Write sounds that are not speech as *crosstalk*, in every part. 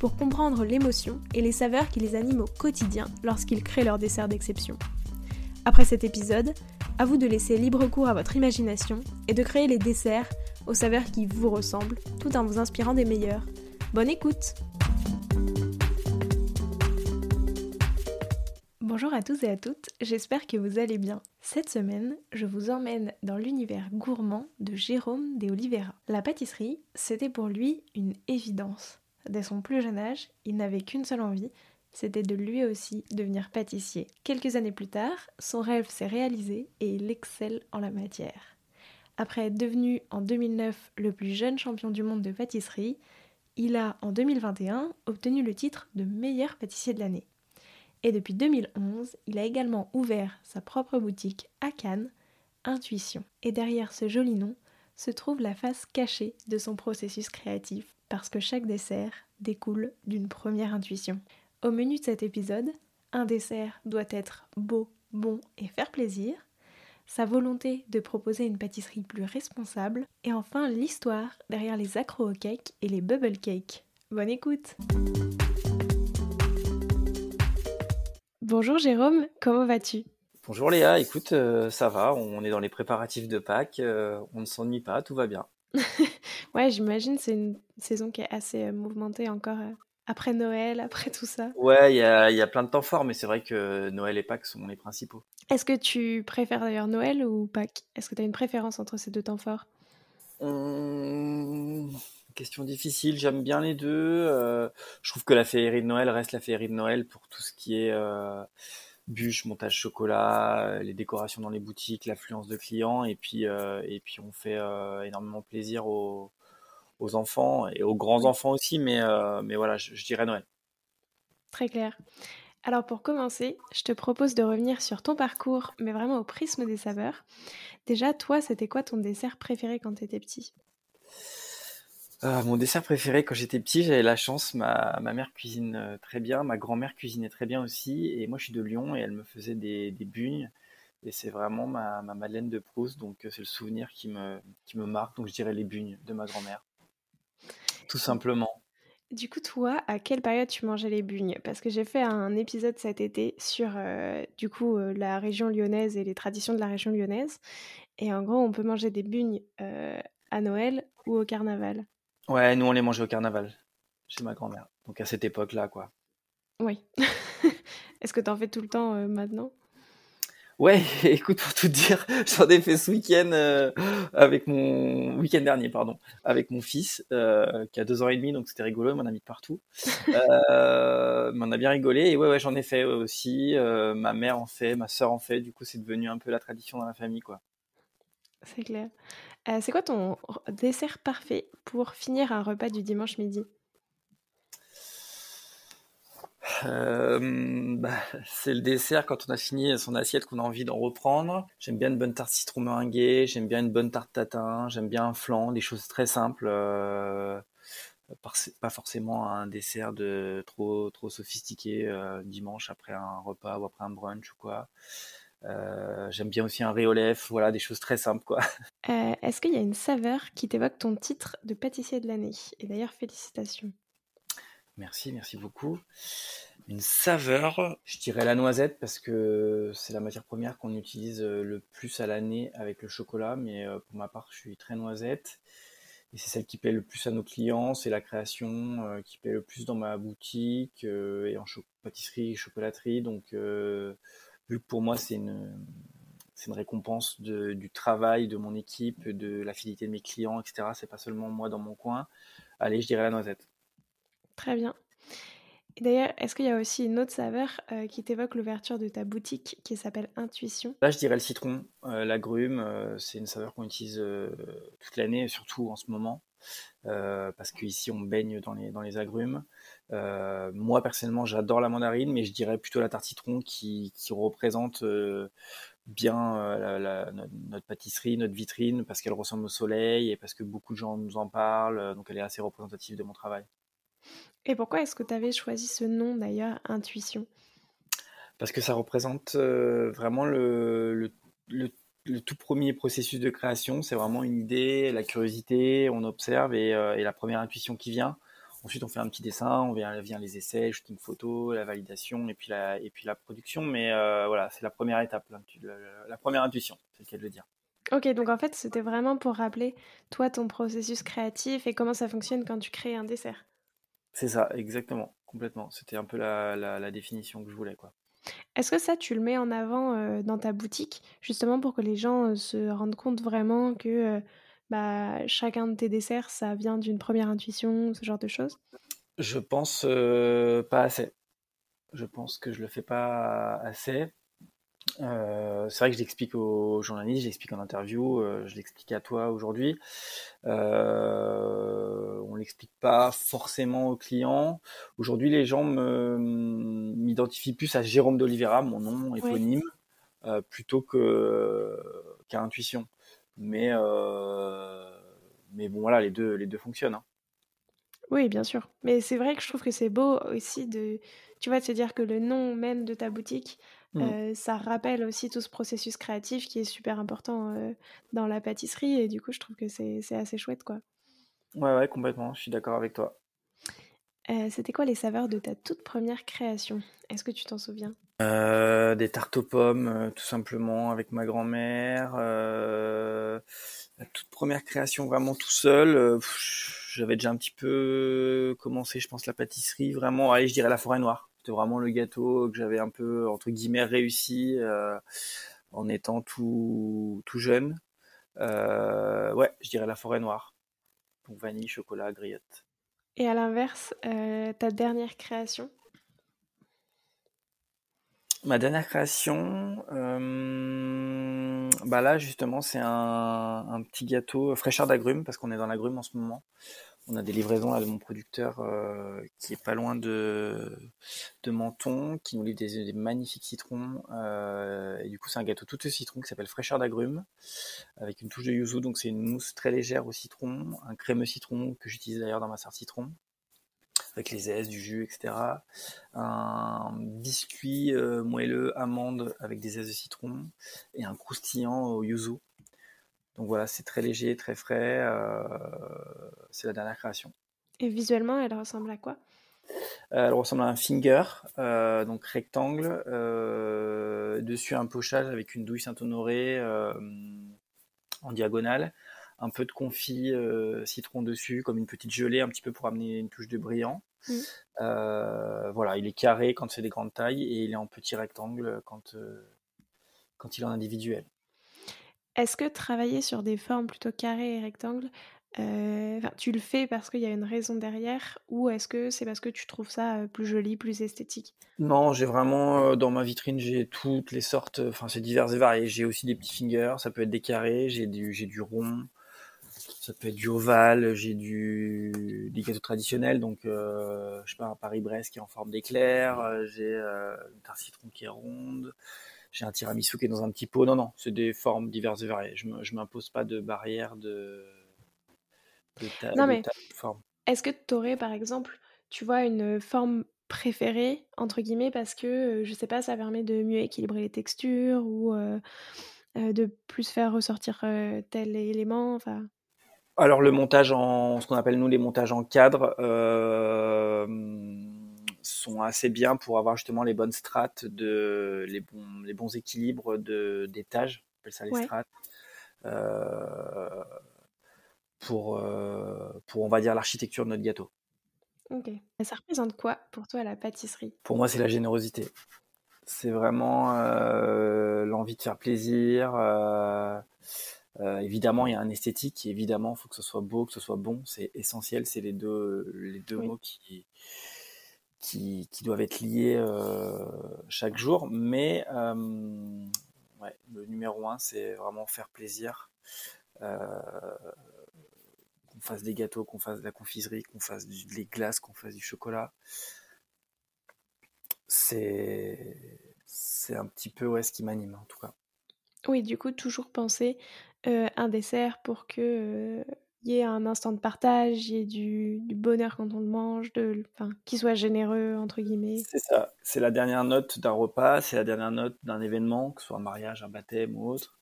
pour comprendre l'émotion et les saveurs qui les animent au quotidien lorsqu'ils créent leur dessert d'exception. Après cet épisode, à vous de laisser libre cours à votre imagination et de créer les desserts aux saveurs qui vous ressemblent tout en vous inspirant des meilleurs. Bonne écoute Bonjour à tous et à toutes, j'espère que vous allez bien. Cette semaine, je vous emmène dans l'univers gourmand de Jérôme de Oliveira. La pâtisserie, c'était pour lui une évidence. Dès son plus jeune âge, il n'avait qu'une seule envie, c'était de lui aussi devenir pâtissier. Quelques années plus tard, son rêve s'est réalisé et il excelle en la matière. Après être devenu en 2009 le plus jeune champion du monde de pâtisserie, il a en 2021 obtenu le titre de meilleur pâtissier de l'année. Et depuis 2011, il a également ouvert sa propre boutique à Cannes, Intuition. Et derrière ce joli nom se trouve la face cachée de son processus créatif, parce que chaque dessert découle d'une première intuition. Au menu de cet épisode, un dessert doit être beau, bon et faire plaisir, sa volonté de proposer une pâtisserie plus responsable, et enfin l'histoire derrière les accro cakes et les bubble cakes. Bonne écoute! Bonjour Jérôme, comment vas-tu? Bonjour Léa, écoute, euh, ça va, on est dans les préparatifs de Pâques, euh, on ne s'ennuie pas, tout va bien. *laughs* ouais, j'imagine c'est une saison qui est assez euh, mouvementée encore après Noël, après tout ça. Ouais, il y a, plein de temps forts, mais c'est vrai que Noël et Pâques sont les principaux. Est-ce que tu préfères d'ailleurs Noël ou Pâques? Est-ce que tu as une préférence entre ces deux temps forts? Hum, Question difficile, j'aime bien les deux. Euh, je trouve que la féerie de Noël reste la féerie de Noël pour tout ce qui est euh, bûche, montage chocolat, les décorations dans les boutiques, l'affluence de clients, et puis, euh, et puis on fait énormément plaisir aux, enfants et aux grands enfants aussi, mais, mais voilà, je, je dirais Noël. Très clair. Alors pour commencer, je te propose de revenir sur ton parcours, mais vraiment au prisme des saveurs. Déjà, toi, c'était quoi ton dessert préféré quand tu étais petit? Ah, mon dessert préféré quand j'étais petit, j'avais la chance, ma, ma mère cuisine euh, très bien, ma grand-mère cuisinait très bien aussi, et moi je suis de Lyon et elle me faisait des, des bugnes, et c'est vraiment ma, ma Madeleine de Proust, donc euh, c'est le souvenir qui me, qui me marque, donc je dirais les bugnes de ma grand-mère. Tout simplement. Du coup, toi, à quelle période tu mangeais les bugnes? Parce que j'ai fait un épisode cet été sur euh, du coup la région lyonnaise et les traditions de la région lyonnaise. Et en gros, on peut manger des bugnes à Noël ou au carnaval. Ouais, nous on les mangeait au carnaval, chez ma grand-mère. Donc à cette époque-là, quoi. Oui. *laughs* Est-ce que tu en fais tout le temps euh, maintenant? Ouais, *laughs* écoute, pour tout dire, *laughs* j'en ai fait ce week-end euh, avec mon week-end dernier, pardon, avec mon fils euh, qui a deux ans et demi, donc c'était rigolo, il m'en a mis de partout. *laughs* euh, m'en a bien rigolé et ouais, ouais, j'en ai fait aussi. ma mère en fait, ma sœur en fait. Du coup, c'est devenu un peu la tradition dans la famille, quoi. C'est clair. Euh, c'est quoi ton dessert parfait pour finir un repas du dimanche midi? Euh, bah, c'est le dessert quand on a fini son assiette qu'on a envie d'en reprendre. J'aime bien une bonne tarte citron meringuée, j'aime bien une bonne tarte tatin, j'aime bien un flan, des choses très simples. Euh, pas forcément un dessert de trop trop sophistiqué dimanche après un repas ou après un brunch ou quoi. Euh, j'aime bien aussi un riz voilà, des choses très simples, quoi. *laughs* Euh, est-ce qu'il y a une saveur qui t'évoque ton titre de pâtissier de l'année? Et d'ailleurs, félicitations. Merci, merci beaucoup. Une saveur, je dirais la noisette parce que c'est la matière première qu'on utilise euh, le plus à l'année avec le chocolat, mais pour ma part, je suis très noisette. Et c'est celle qui paie le plus à nos clients, c'est la création qui paie le plus dans ma boutique et en pâtisserie, chocolaterie. Donc vu que pour moi c'est une, une récompense du travail de mon équipe, de la fidélité de mes clients, etc. C'est pas seulement moi dans mon coin. Allez, je dirais la noisette. Très bien. D'ailleurs, est-ce qu'il y a aussi une autre saveur euh, qui t'évoque l'ouverture de ta boutique qui s'appelle Intuition? Là, je dirais le citron, euh, l'agrume. Euh, c'est une saveur qu'on utilise toute l'année, surtout en ce moment. parce qu'ici on baigne dans les, agrumes. moi personnellement j'adore la mandarine, mais je dirais plutôt la tarte citron qui représente bien notre pâtisserie, notre vitrine, parce qu'elle ressemble au soleil et parce que beaucoup de gens nous en parlent, donc elle est assez représentative de mon travail. Et pourquoi est-ce que tu avais choisi ce nom d'ailleurs, Intuition? Parce que ça représente vraiment le, le, tout premier processus de création. C'est vraiment une idée, la curiosité, on observe et, et, la première intuition qui vient. Ensuite, on fait un petit dessin, on vient, vient les essais, shooting photo, la validation et puis la, et puis la production. Mais voilà, c'est la première étape, la, première intuition, c'est le cas de le dire. Ok, donc en fait, c'était vraiment pour rappeler, toi, ton processus créatif et comment ça fonctionne quand tu crées un dessert. C'est ça, exactement, complètement. C'était un peu la, définition que je voulais, quoi. Est-ce que ça, tu le mets en avant euh, dans ta boutique, justement pour que les gens euh, se rendent compte vraiment que euh, bah, chacun de tes desserts, ça vient d'une première intuition, ce genre de choses? Je pense pas assez. Je pense que je le fais pas assez. Euh, c'est vrai que je l'explique aux journalistes, je l'explique en interview, euh, je l'explique à toi aujourd'hui. Euh, on l'explique pas forcément aux clients. Aujourd'hui, les gens m'identifient plus à Jérôme d'Oliveira, mon nom éponyme, euh, plutôt que qu'à Intuition. Mais mais bon, voilà, les deux les deux fonctionnent. Hein. Oui, bien sûr. Mais c'est vrai que je trouve que c'est beau aussi de, tu vois, de se dire que le nom même de ta boutique Mmh. ça rappelle aussi tout ce processus créatif qui est super important dans la pâtisserie et du coup je trouve que c'est assez chouette quoi. Ouais ouais complètement, je suis d'accord avec toi. C'était quoi les saveurs de ta toute première création? Est-ce que tu t'en souviens? Des tartes aux pommes tout simplement avec ma grand-mère. la toute première création vraiment tout seul. J'avais déjà un petit peu commencé je pense la pâtisserie vraiment. Allez je dirais la forêt noire c'était vraiment le gâteau que j'avais un peu, entre guillemets, réussi euh, en étant tout, tout jeune. Euh, ouais, je dirais la forêt noire. Donc vanille, chocolat, griotte. Et à l'inverse, euh, ta dernière création? Ma dernière création, bah là justement c'est un, un, petit gâteau fraîcheur d'agrumes parce qu'on est dans l'agrume en ce moment on a des livraisons de mon producteur euh, qui est pas loin de, Menton, qui nous livre des, magnifiques citrons. Euh, et du coup, c'est un gâteau tout de citron qui s'appelle fraîcheur d'agrumes, avec une touche de yuzu. Donc, c'est une mousse très légère au citron, un crémeux citron que j'utilise d'ailleurs dans ma sarre citron, avec les aises, du jus, etc. Un biscuit euh, moelleux amande avec des aises de citron et un croustillant au yuzu. Donc voilà, c'est très léger, très frais. Euh, c'est la dernière création. Et visuellement, elle ressemble à quoi? Euh, Elle ressemble à un finger, euh, donc rectangle. dessus un pochage avec une douille Saint-Honoré en diagonale. Un peu de confit citron dessus, comme une petite gelée, un petit peu pour amener une touche de brillant. Mmh. voilà, il est carré quand c'est des grandes tailles et il est en petit rectangle quand, quand il est en individuel. Est-ce que travailler sur des formes plutôt carrées et rectangles, euh, tu le fais parce qu'il y a une raison derrière ou est-ce que c'est parce que tu trouves ça euh, plus joli, plus esthétique? Non, j'ai vraiment euh, dans ma vitrine, j'ai toutes les sortes, enfin c'est divers et varié. J'ai aussi des petits fingers, ça peut être des carrés, j'ai du, rond, ça peut être du ovale, j'ai du des gâteaux traditionnels, donc je sais pas un Paris-Brest qui est en forme d'éclair, j'ai une tarte citron qui est ronde j'ai un tiramisu qui est dans un petit pot. Non, non, c'est des formes diverses et variées. Je ne m'impose pas de barrière de, de, non, mais forme. Est-ce que tu aurais, par exemple, tu vois, une forme préférée, entre guillemets, parce que, euh, je sais pas, ça permet de mieux équilibrer les textures ou euh, euh, de plus faire ressortir tel élément enfin... Alors, le montage en, ce qu'on appelle nous les montages en cadre, sont assez bien pour avoir justement les bonnes strates, de, les, bons, les bons équilibres d'étages, on appelle ça les strates, euh, pour, euh, pour, on va dire, l'architecture de notre gâteau. Ok. Ça représente quoi pour toi la pâtisserie? Pour moi, c'est la générosité. C'est vraiment euh, l'envie de faire plaisir. évidemment, il y a un esthétique. Évidemment, il faut que ce soit beau, que ce soit bon. C'est essentiel. C'est les deux, les deux mots qui, qui, doivent être liés euh, chaque jour. Mais euh, le numéro un, c'est vraiment faire plaisir. Euh, qu'on fasse des gâteaux, qu'on fasse de la confiserie, qu'on fasse des glaces, qu'on fasse du chocolat. C'est c'est un petit peu ouais, ce qui m'anime en tout cas. Oui, du coup, toujours penser un dessert pour que y ait un instant de partage, il y ait du, bonheur quand on le mange, de, enfin, qu'il soit généreux, entre guillemets. C'est ça, c'est la dernière note d'un repas, c'est la dernière note d'un événement, que ce soit un mariage, un baptême ou autre.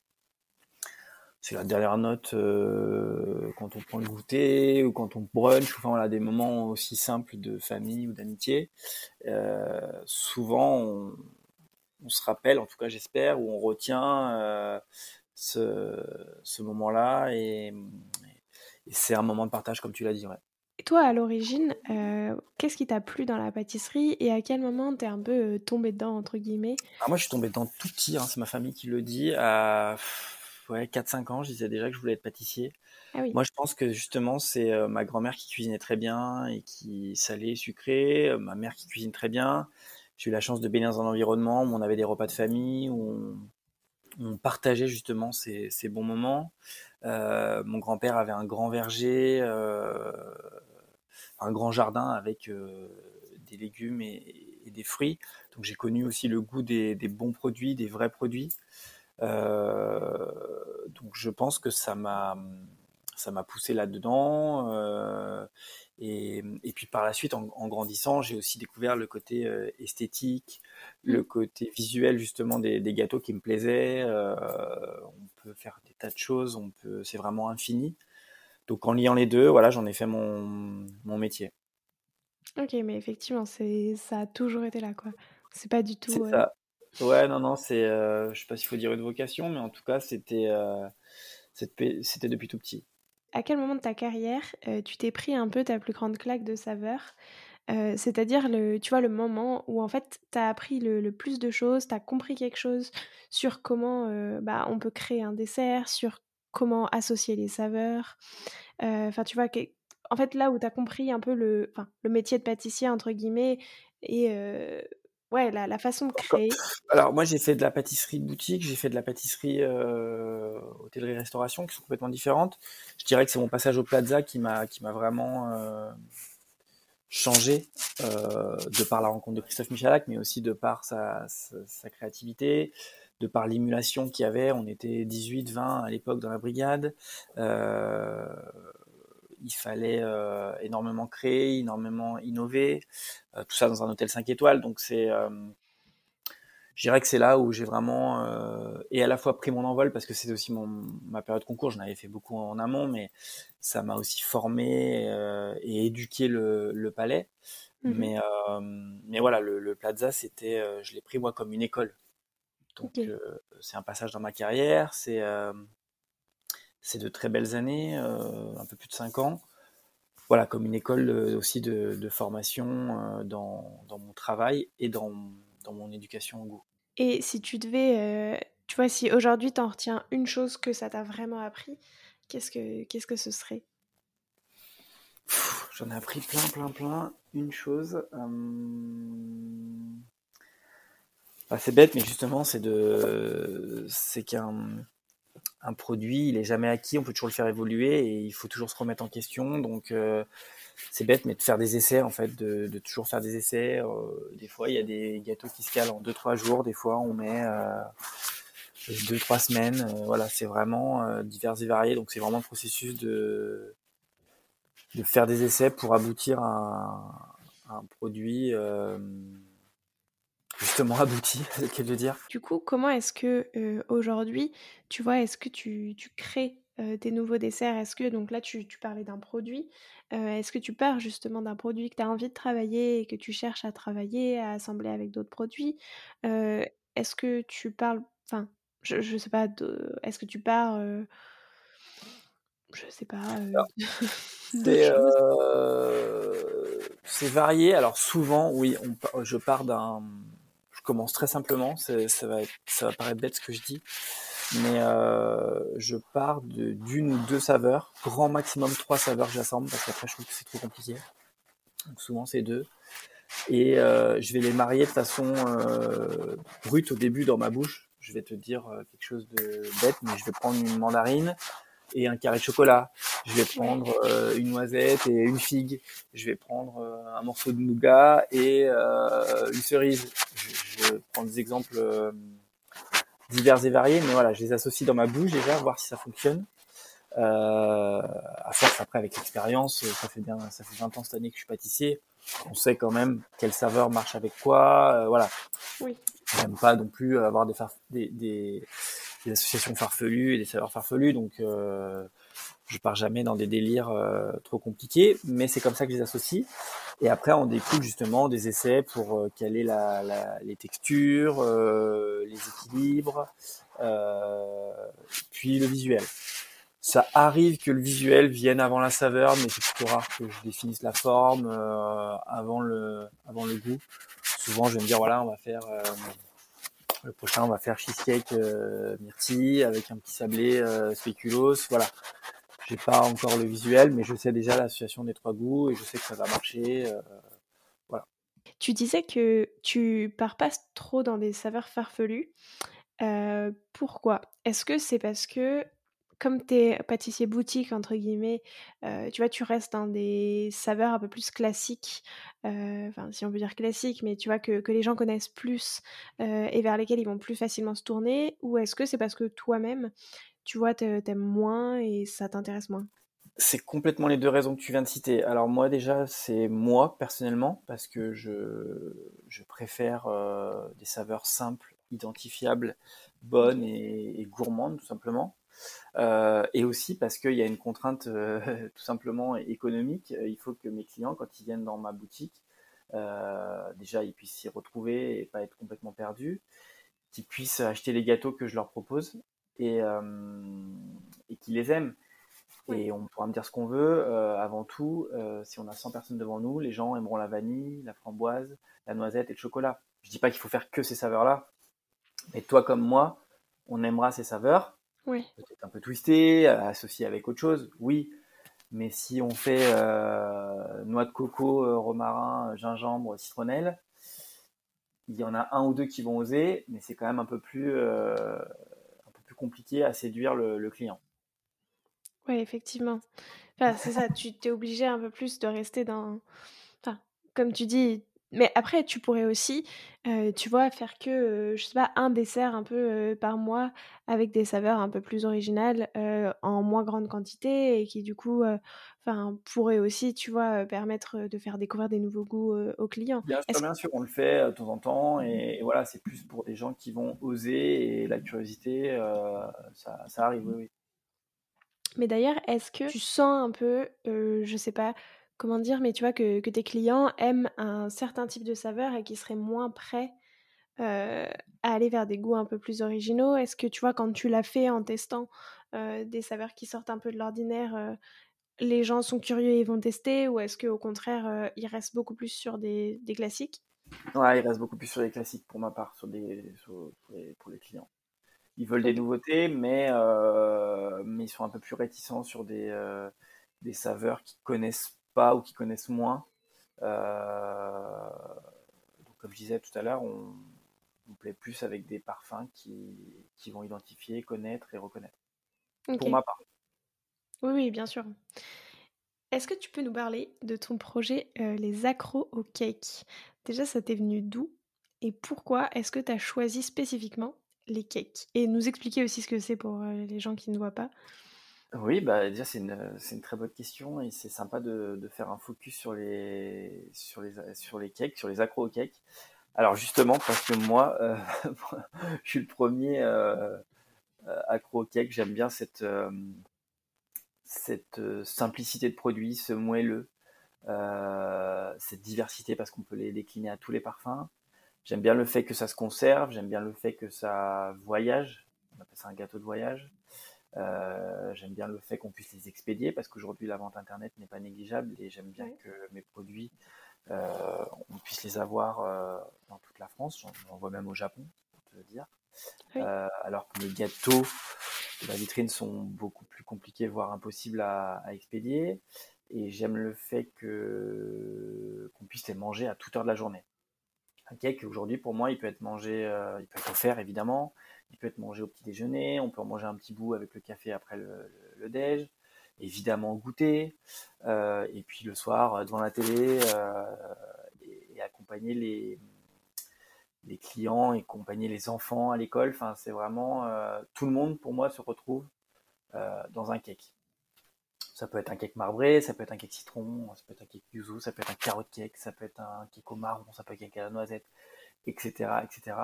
C'est la dernière note euh, quand on prend le goûter ou quand on brunch, enfin voilà, des moments aussi simples de famille ou d'amitié. Euh, souvent, on, se rappelle, en tout cas j'espère, ou on retient euh, ce, ce moment-là et, c'est un moment de partage, comme tu l'as dit. Ouais. Et toi, à l'origine, euh, qu'est-ce qui t'a plu dans la pâtisserie et à quel moment t'es un peu euh, tombé dedans, entre guillemets? Ah, Moi, je suis tombé dedans tout petit, hein, c'est ma famille qui le dit. À ouais, 4-5 ans, je disais déjà que je voulais être pâtissier. Ah oui. Moi, je pense que justement, c'est euh, ma grand-mère qui cuisinait très bien et qui salait, sucré, ma mère qui cuisine très bien. J'ai eu la chance de baigner dans un environnement où on avait des repas de famille, où on, on partageait justement ces, ces bons moments. Euh, mon grand-père avait un grand verger, euh, un grand jardin avec euh, des légumes et, des fruits. Donc j'ai connu aussi le goût des, bons produits, des vrais produits. donc je pense que ça m'a ça m'a poussé là-dedans. Et, puis par la suite, en, grandissant, j'ai aussi découvert le côté euh, esthétique, le mmh. côté visuel justement des, gâteaux qui me plaisaient. Euh, on peut faire des tas de choses, on peut, c'est vraiment infini. Donc en liant les deux, voilà, j'en ai fait mon, mon métier. Ok, mais effectivement, c'est ça a toujours été là, quoi. C'est pas du tout. C'est ça. Ouais, non, non, c'est, euh, je sais pas s'il faut dire une vocation, mais en tout cas, c'était, c'était depuis tout petit à quel moment de ta carrière euh, tu t'es pris un peu ta plus grande claque de saveur euh, C'est-à-dire, le, tu vois, le moment où en fait tu as appris le, plus de choses, tu as compris quelque chose sur comment euh, bah, on peut créer un dessert, sur comment associer les saveurs. Enfin, tu vois, en fait, là où tu as compris un peu le, le métier de pâtissier, entre guillemets, et Ouais, la, façon de créer. Alors moi j'ai fait de la pâtisserie de boutique, j'ai fait de la pâtisserie euh, hôtellerie-restauration qui sont complètement différentes. Je dirais que c'est mon passage au Plaza qui m'a vraiment euh, changé euh, de par la rencontre de Christophe Michalak, mais aussi de par sa, sa, créativité, de par l'émulation qu'il y avait. On était 18, 20 à l'époque dans la brigade. Il fallait euh, énormément créer, énormément innover, euh, tout ça dans un hôtel 5 étoiles. Donc c'est, euh, je dirais que c'est là où j'ai vraiment et à la fois pris mon envol parce que c'est aussi mon, ma période concours. J'en avais fait beaucoup en amont, mais ça m'a aussi formé et éduqué le, palais. Mmh mais, mais voilà, le, Plaza, c'était, je l'ai pris moi comme une école. Donc c'est un passage dans ma carrière, c'est c'est de très belles années, euh, un peu plus de 5 ans. Voilà, comme une école euh, aussi de, formation euh, dans, mon travail et dans, mon éducation au goût. Et si tu devais, tu vois, si aujourd'hui tu en retiens une chose que ça t'a vraiment appris, qu'est-ce que, qu'est-ce que ce serait? J'en ai appris plein, plein, plein. Une chose. c'est bête, mais justement, c'est de, c'est qu'un un produit, il est jamais acquis, on peut toujours le faire évoluer et il faut toujours se remettre en question. Donc euh, c'est bête, mais de faire des essais en fait, de, toujours faire des essais. Euh, des fois, il y a des gâteaux qui se calent en 2-3 jours, des fois on met 2-3 euh, semaines. voilà, c'est vraiment divers et variés. Donc c'est vraiment le processus de de faire des essais pour aboutir à un, produit justement abouti, c'est ce de dire. Du coup, comment est-ce que euh, aujourd'hui, tu vois, est-ce que tu, tu crées euh, tes nouveaux desserts? Est-ce que, donc là, tu, tu parlais d'un produit, euh, est-ce que tu pars justement d'un produit que tu as envie de travailler et que tu cherches à travailler, à assembler avec d'autres produits? Est-ce que tu parles, enfin, je, je sais pas, est-ce que tu pars je sais pas. *laughs* c'est varié. Alors souvent, oui, on, je pars d'un, commence très simplement. Ça va, ça va paraître bête ce que je dis, mais euh, je pars d'une ou deux saveurs, grand maximum trois saveurs j'assemble parce qu'après je trouve que c'est trop compliqué. Donc souvent c'est deux. Et euh, je vais les marier de façon euh, brute au début dans ma bouche. Je vais te dire quelque chose de bête, mais je vais prendre une mandarine et un carré de chocolat. je vais prendre euh, une noisette et une figue, je vais prendre euh, un morceau de nougat et euh, une cerise. Je, je, prends des exemples divers et variés, mais voilà, je les associe dans ma bouche déjà, voir si ça fonctionne. Euh, à force après avec l'expérience, ça fait bien, ça fait 20 ans cette année que je suis pâtissier. On sait quand même quelle saveur marche avec quoi, voilà. Oui. J'aime pas non plus avoir des, des, des, des, associations farfelues et des saveurs farfelues, donc euh, je pars jamais dans des délires euh, trop compliqués, mais c'est comme ça que je les associe. Et après, on découle justement des essais pour euh, caler la, la, les textures, euh, les équilibres, euh, puis le visuel. Ça arrive que le visuel vienne avant la saveur, mais c'est plutôt rare que je définisse la forme euh, avant le avant le goût. Souvent, je vais me dire voilà, on va faire le prochain, on va faire cheesecake myrtille avec un petit sablé spéculoos. Voilà, j'ai pas encore le visuel, mais je sais déjà l'association des trois goûts et je sais que ça va marcher. Euh, voilà. Tu disais que tu pars pas trop dans des saveurs farfelues. Euh, pourquoi? Est-ce que c'est parce que, comme tu es pâtissier boutique, entre guillemets, euh, tu vois, tu restes dans des saveurs un peu plus classiques, enfin, si on peut dire classiques, mais tu vois, que, que les gens connaissent plus et vers lesquels ils vont plus facilement se tourner Ou est-ce que c'est parce que toi-même, tu vois, t'aimes moins et ça t'intéresse moins? C'est complètement les deux raisons que tu viens de citer. Alors moi déjà, c'est moi personnellement, parce que je, je préfère des saveurs simples, identifiables, bonnes et, et gourmandes tout simplement. Euh, et aussi parce qu'il y a une contrainte euh, *laughs* tout simplement économique. Il faut que mes clients, quand ils viennent dans ma boutique, euh, déjà ils puissent s'y retrouver et pas être complètement perdus, qu'ils puissent acheter les gâteaux que je leur propose et, euh, et qui les aiment. Et on pourra me dire ce qu'on veut. Euh, avant tout, euh, si on a 100 personnes devant nous, les gens aimeront la vanille, la framboise, la noisette et le chocolat. Je dis pas qu'il faut faire que ces saveurs-là, mais toi comme moi, on aimera ces saveurs. Oui. Peut-être un peu twistées, associées avec autre chose, oui. Mais si on fait euh, noix de coco, romarin, gingembre, citronnelle, il y en a un ou deux qui vont oser, mais c'est quand même un peu plus euh, compliqué à séduire le, client. Oui, effectivement. Enfin, c'est ça, tu t'es obligé un peu plus de rester dans. Enfin, comme tu dis, mais après, tu pourrais aussi, euh, tu vois, faire que, euh, je sais pas, un dessert un peu euh, par mois avec des saveurs un peu plus originales en moins grande quantité et qui, du coup, enfin, pourrait aussi, tu vois, permettre de faire découvrir des nouveaux goûts aux clients. Bien sûr, bien sûr, on le fait de temps en temps et, voilà, c'est plus pour des gens qui vont oser et la curiosité, ça, ça, arrive, oui, oui. Mais d'ailleurs, est-ce que tu sens un peu, je sais pas, comment dire, mais tu vois que, tes clients aiment un certain type de saveur et qui seraient moins prêts euh, à aller vers des goûts un peu plus originaux. Est-ce que tu vois, quand tu l'as fait en testant euh, des saveurs qui sortent un peu de l'ordinaire, euh, les gens sont curieux et vont tester ou est-ce qu'au contraire, ils restent beaucoup plus sur des, classiques? Ouais, ils restent beaucoup plus sur des classiques pour ma part, sur des, pour, les, clients. Ils veulent des nouveautés, mais, mais ils sont un peu plus réticents sur des, des saveurs qu'ils connaissent ou qui connaissent moins. Euh, donc, comme je disais tout à l'heure, on, plaît plus avec des parfums qui, qui, vont identifier, connaître et reconnaître. Pour ma part. Oui, oui, bien sûr. Est-ce que tu peux nous parler de ton projet euh, Les Accros au Cake? Déjà, ça t'est venu d'où? Et pourquoi est-ce que tu as choisi spécifiquement les cakes? Et nous expliquer aussi ce que c'est pour euh, les gens qui ne voient pas. Oui, bah déjà c'est une, c'est une très bonne question et c'est sympa de, faire un focus sur les sur les sur les cakes, sur les accros aux cakes. Alors justement parce que moi, euh, *laughs* je suis le premier euh, euh, accro aux cakes. J'aime bien cette cette simplicité de produit, ce moelleux, cette diversité parce qu'on peut les décliner à tous les parfums. J'aime bien le fait que ça se conserve. J'aime bien le fait que ça voyage. On appelle ça un gâteau de voyage. Euh, j'aime bien le fait qu'on puisse les expédier parce qu'aujourd'hui la vente internet n'est pas négligeable et j'aime bien que mes produits euh, on puisse les avoir euh, dans toute la France. J'en vois même au Japon, pour te le dire. alors que les gâteaux de la vitrine sont beaucoup plus compliqués, voire impossibles à, expédier. Et j'aime le fait que qu'on puisse les manger à toute heure de la journée. Un cake aujourd'hui pour moi il peut être mangé, il peut être offert évidemment, il peut être mangé au petit déjeuner, on peut en manger un petit bout avec le café après le, le, déj. évidemment goûter, et puis le soir devant la télé et, accompagner les, les clients et accompagner les enfants à l'école. Enfin, c'est vraiment tout le monde pour moi se retrouve dans un cake. Ça peut être un cake marbré, ça peut être un cake citron, ça peut être un cake yuzu, ça peut être un carotte cake, ça peut être un cake au marron, ça peut être un cake à la noisette, etc., etc.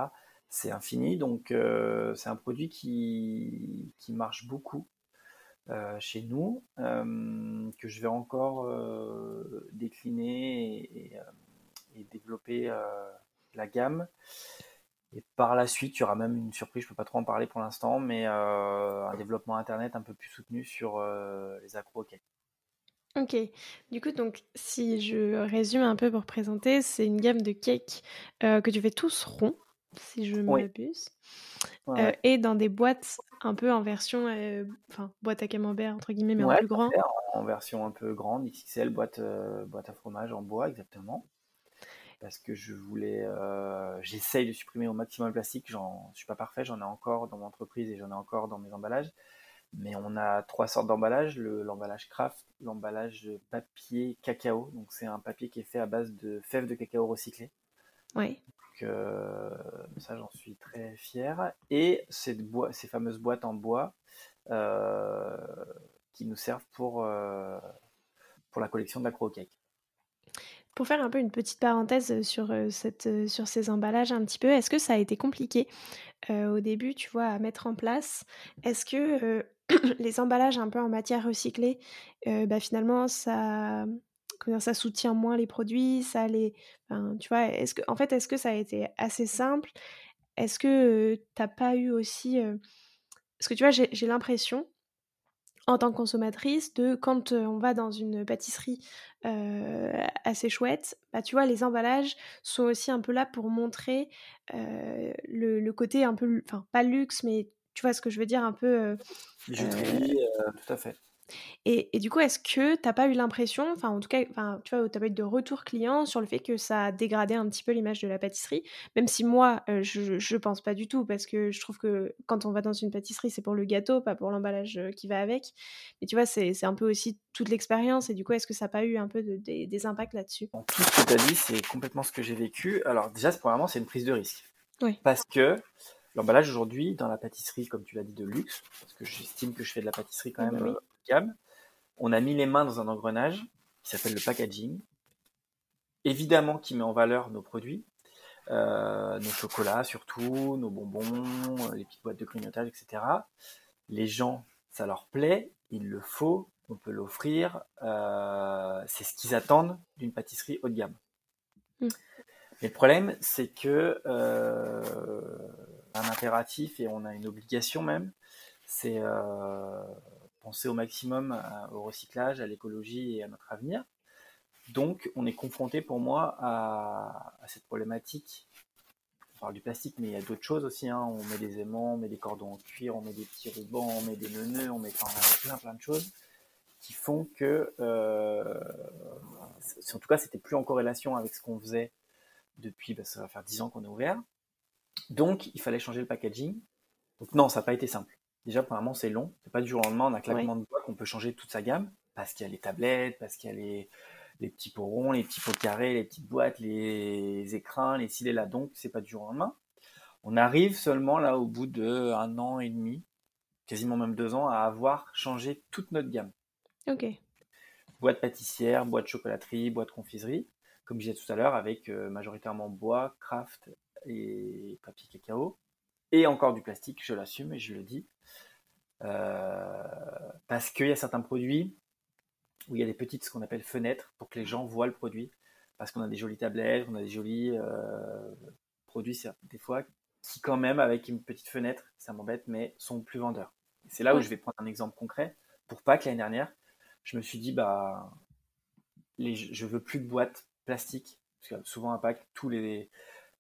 C'est infini, donc euh, c'est un produit qui, marche beaucoup euh, chez nous, euh, que je vais encore décliner et, développer la gamme. Et par la suite, il y aura même une surprise, je ne peux pas trop en parler pour l'instant, mais un développement internet un peu plus soutenu sur les accros au Ok, du coup, donc si je résume un peu pour présenter, c'est une gamme de cakes que tu fais tous ronds, si je m'abuse, et dans des boîtes un peu en version, enfin, boîte à camembert, entre guillemets, mais en plus grand. En version un peu grande, XXL, boîte, boîte à fromage en bois, exactement parce que je voulais, euh, j'essaye de supprimer au maximum le plastique. J'en suis pas parfait, j'en ai encore dans mon entreprise et j'en ai encore dans mes emballages. Mais on a trois sortes d'emballages l'emballage craft, l'emballage papier cacao. Donc c'est un papier qui est fait à base de fèves de cacao recyclées. Oui. Euh, ça j'en suis très fier. Et ces, fameuses boîtes en bois euh, qui nous servent pour, pour la collection de la cake. Pour faire un peu une petite parenthèse sur, cette, sur ces emballages un petit peu, est-ce que ça a été compliqué au début, tu vois, à mettre en place? Est-ce que *clears throat* les emballages un peu en matière recyclée, bah, finalement, ça, ça soutient moins les produits, ça les, tu vois, est-ce que, en fait, est-ce que ça a été assez simple? Est-ce que tu t'as pas eu aussi, parce que tu vois, j'ai l'impression en tant que consommatrice de quand on va dans une pâtisserie assez chouette, bah, tu vois, les emballages sont aussi un peu là pour montrer le, côté un peu, enfin pas luxe, mais tu vois ce que je veux dire, un peu... tout à fait. Et, du coup, est-ce que t'as pas eu l'impression, enfin en tout cas, enfin tu vois, t'as pas eu de retour client sur le fait que ça a dégradé un petit peu l'image de la pâtisserie, même si moi, euh, je, je pense pas du tout, parce que je trouve que quand on va dans une pâtisserie, c'est pour le gâteau, pas pour l'emballage qui va avec. Mais tu vois, c'est un peu aussi toute l'expérience, et du coup, est-ce que ça n'a pas eu un peu de, des, impacts là-dessus? Tout ce que tu as dit, c'est complètement ce que j'ai vécu. Alors déjà, premièrement, c'est une prise de risque. Oui. Parce que l'emballage aujourd'hui, dans la pâtisserie, comme tu l'as dit, de luxe, parce que j'estime que je fais de la pâtisserie quand ah même euh, on a mis les mains dans un engrenage qui s'appelle le packaging, évidemment qui met en valeur nos produits, euh, nos chocolats surtout, nos bonbons, les petites boîtes de grignotage, etc. Les gens, ça leur plaît, il le faut, on peut l'offrir, euh, c'est ce qu'ils attendent d'une pâtisserie haut de gamme. Mm. Mais le problème, c'est que euh, un impératif et on a une obligation même, c'est penser au maximum au recyclage, à l'écologie et à notre avenir. Donc, on est confronté pour moi à, cette problématique. On parle du plastique, mais il y a d'autres choses aussi. Hein. On met des aimants, on met des cordons en cuir, on met des petits rubans, on met des nœuds, on met plein, plein de choses qui font que, euh, en tout cas, c'était plus en corrélation avec ce qu'on faisait depuis, bah, ça va faire 10 ans qu'on est ouvert. Donc, il fallait changer le packaging. Donc, non, ça n'a pas été simple. Déjà, premièrement, c'est long. C'est pas du jour au lendemain, on a claquement de doigts qu'on peut changer toute sa gamme. Parce qu'il y a les tablettes, parce qu'il y a les, les, petits pots ronds, les petits pots carrés, les petites boîtes, les écrins, les cils là. Donc, c'est pas du jour au lendemain. On arrive seulement là au bout de un an et demi, quasiment même deux ans, à avoir changé toute notre gamme. Ok. Boîte pâtissière, boîte chocolaterie, boîte confiserie, comme je disais tout à l'heure, avec euh, majoritairement bois, craft et papier cacao et encore du plastique, je l'assume et je le dis. Euh, parce qu'il y a certains produits où il y a des petites, ce qu'on appelle fenêtres, pour que les gens voient le produit. Parce qu'on a des jolies tablettes, on a des jolis euh, produits, des fois, qui quand même, avec une petite fenêtre, ça m'embête, mais sont plus vendeurs. C'est là où je vais prendre un exemple concret. Pour Pâques, l'année dernière, je me suis dit, bah, les, je veux plus de boîtes plastiques. Parce que souvent à Pâques, tous les,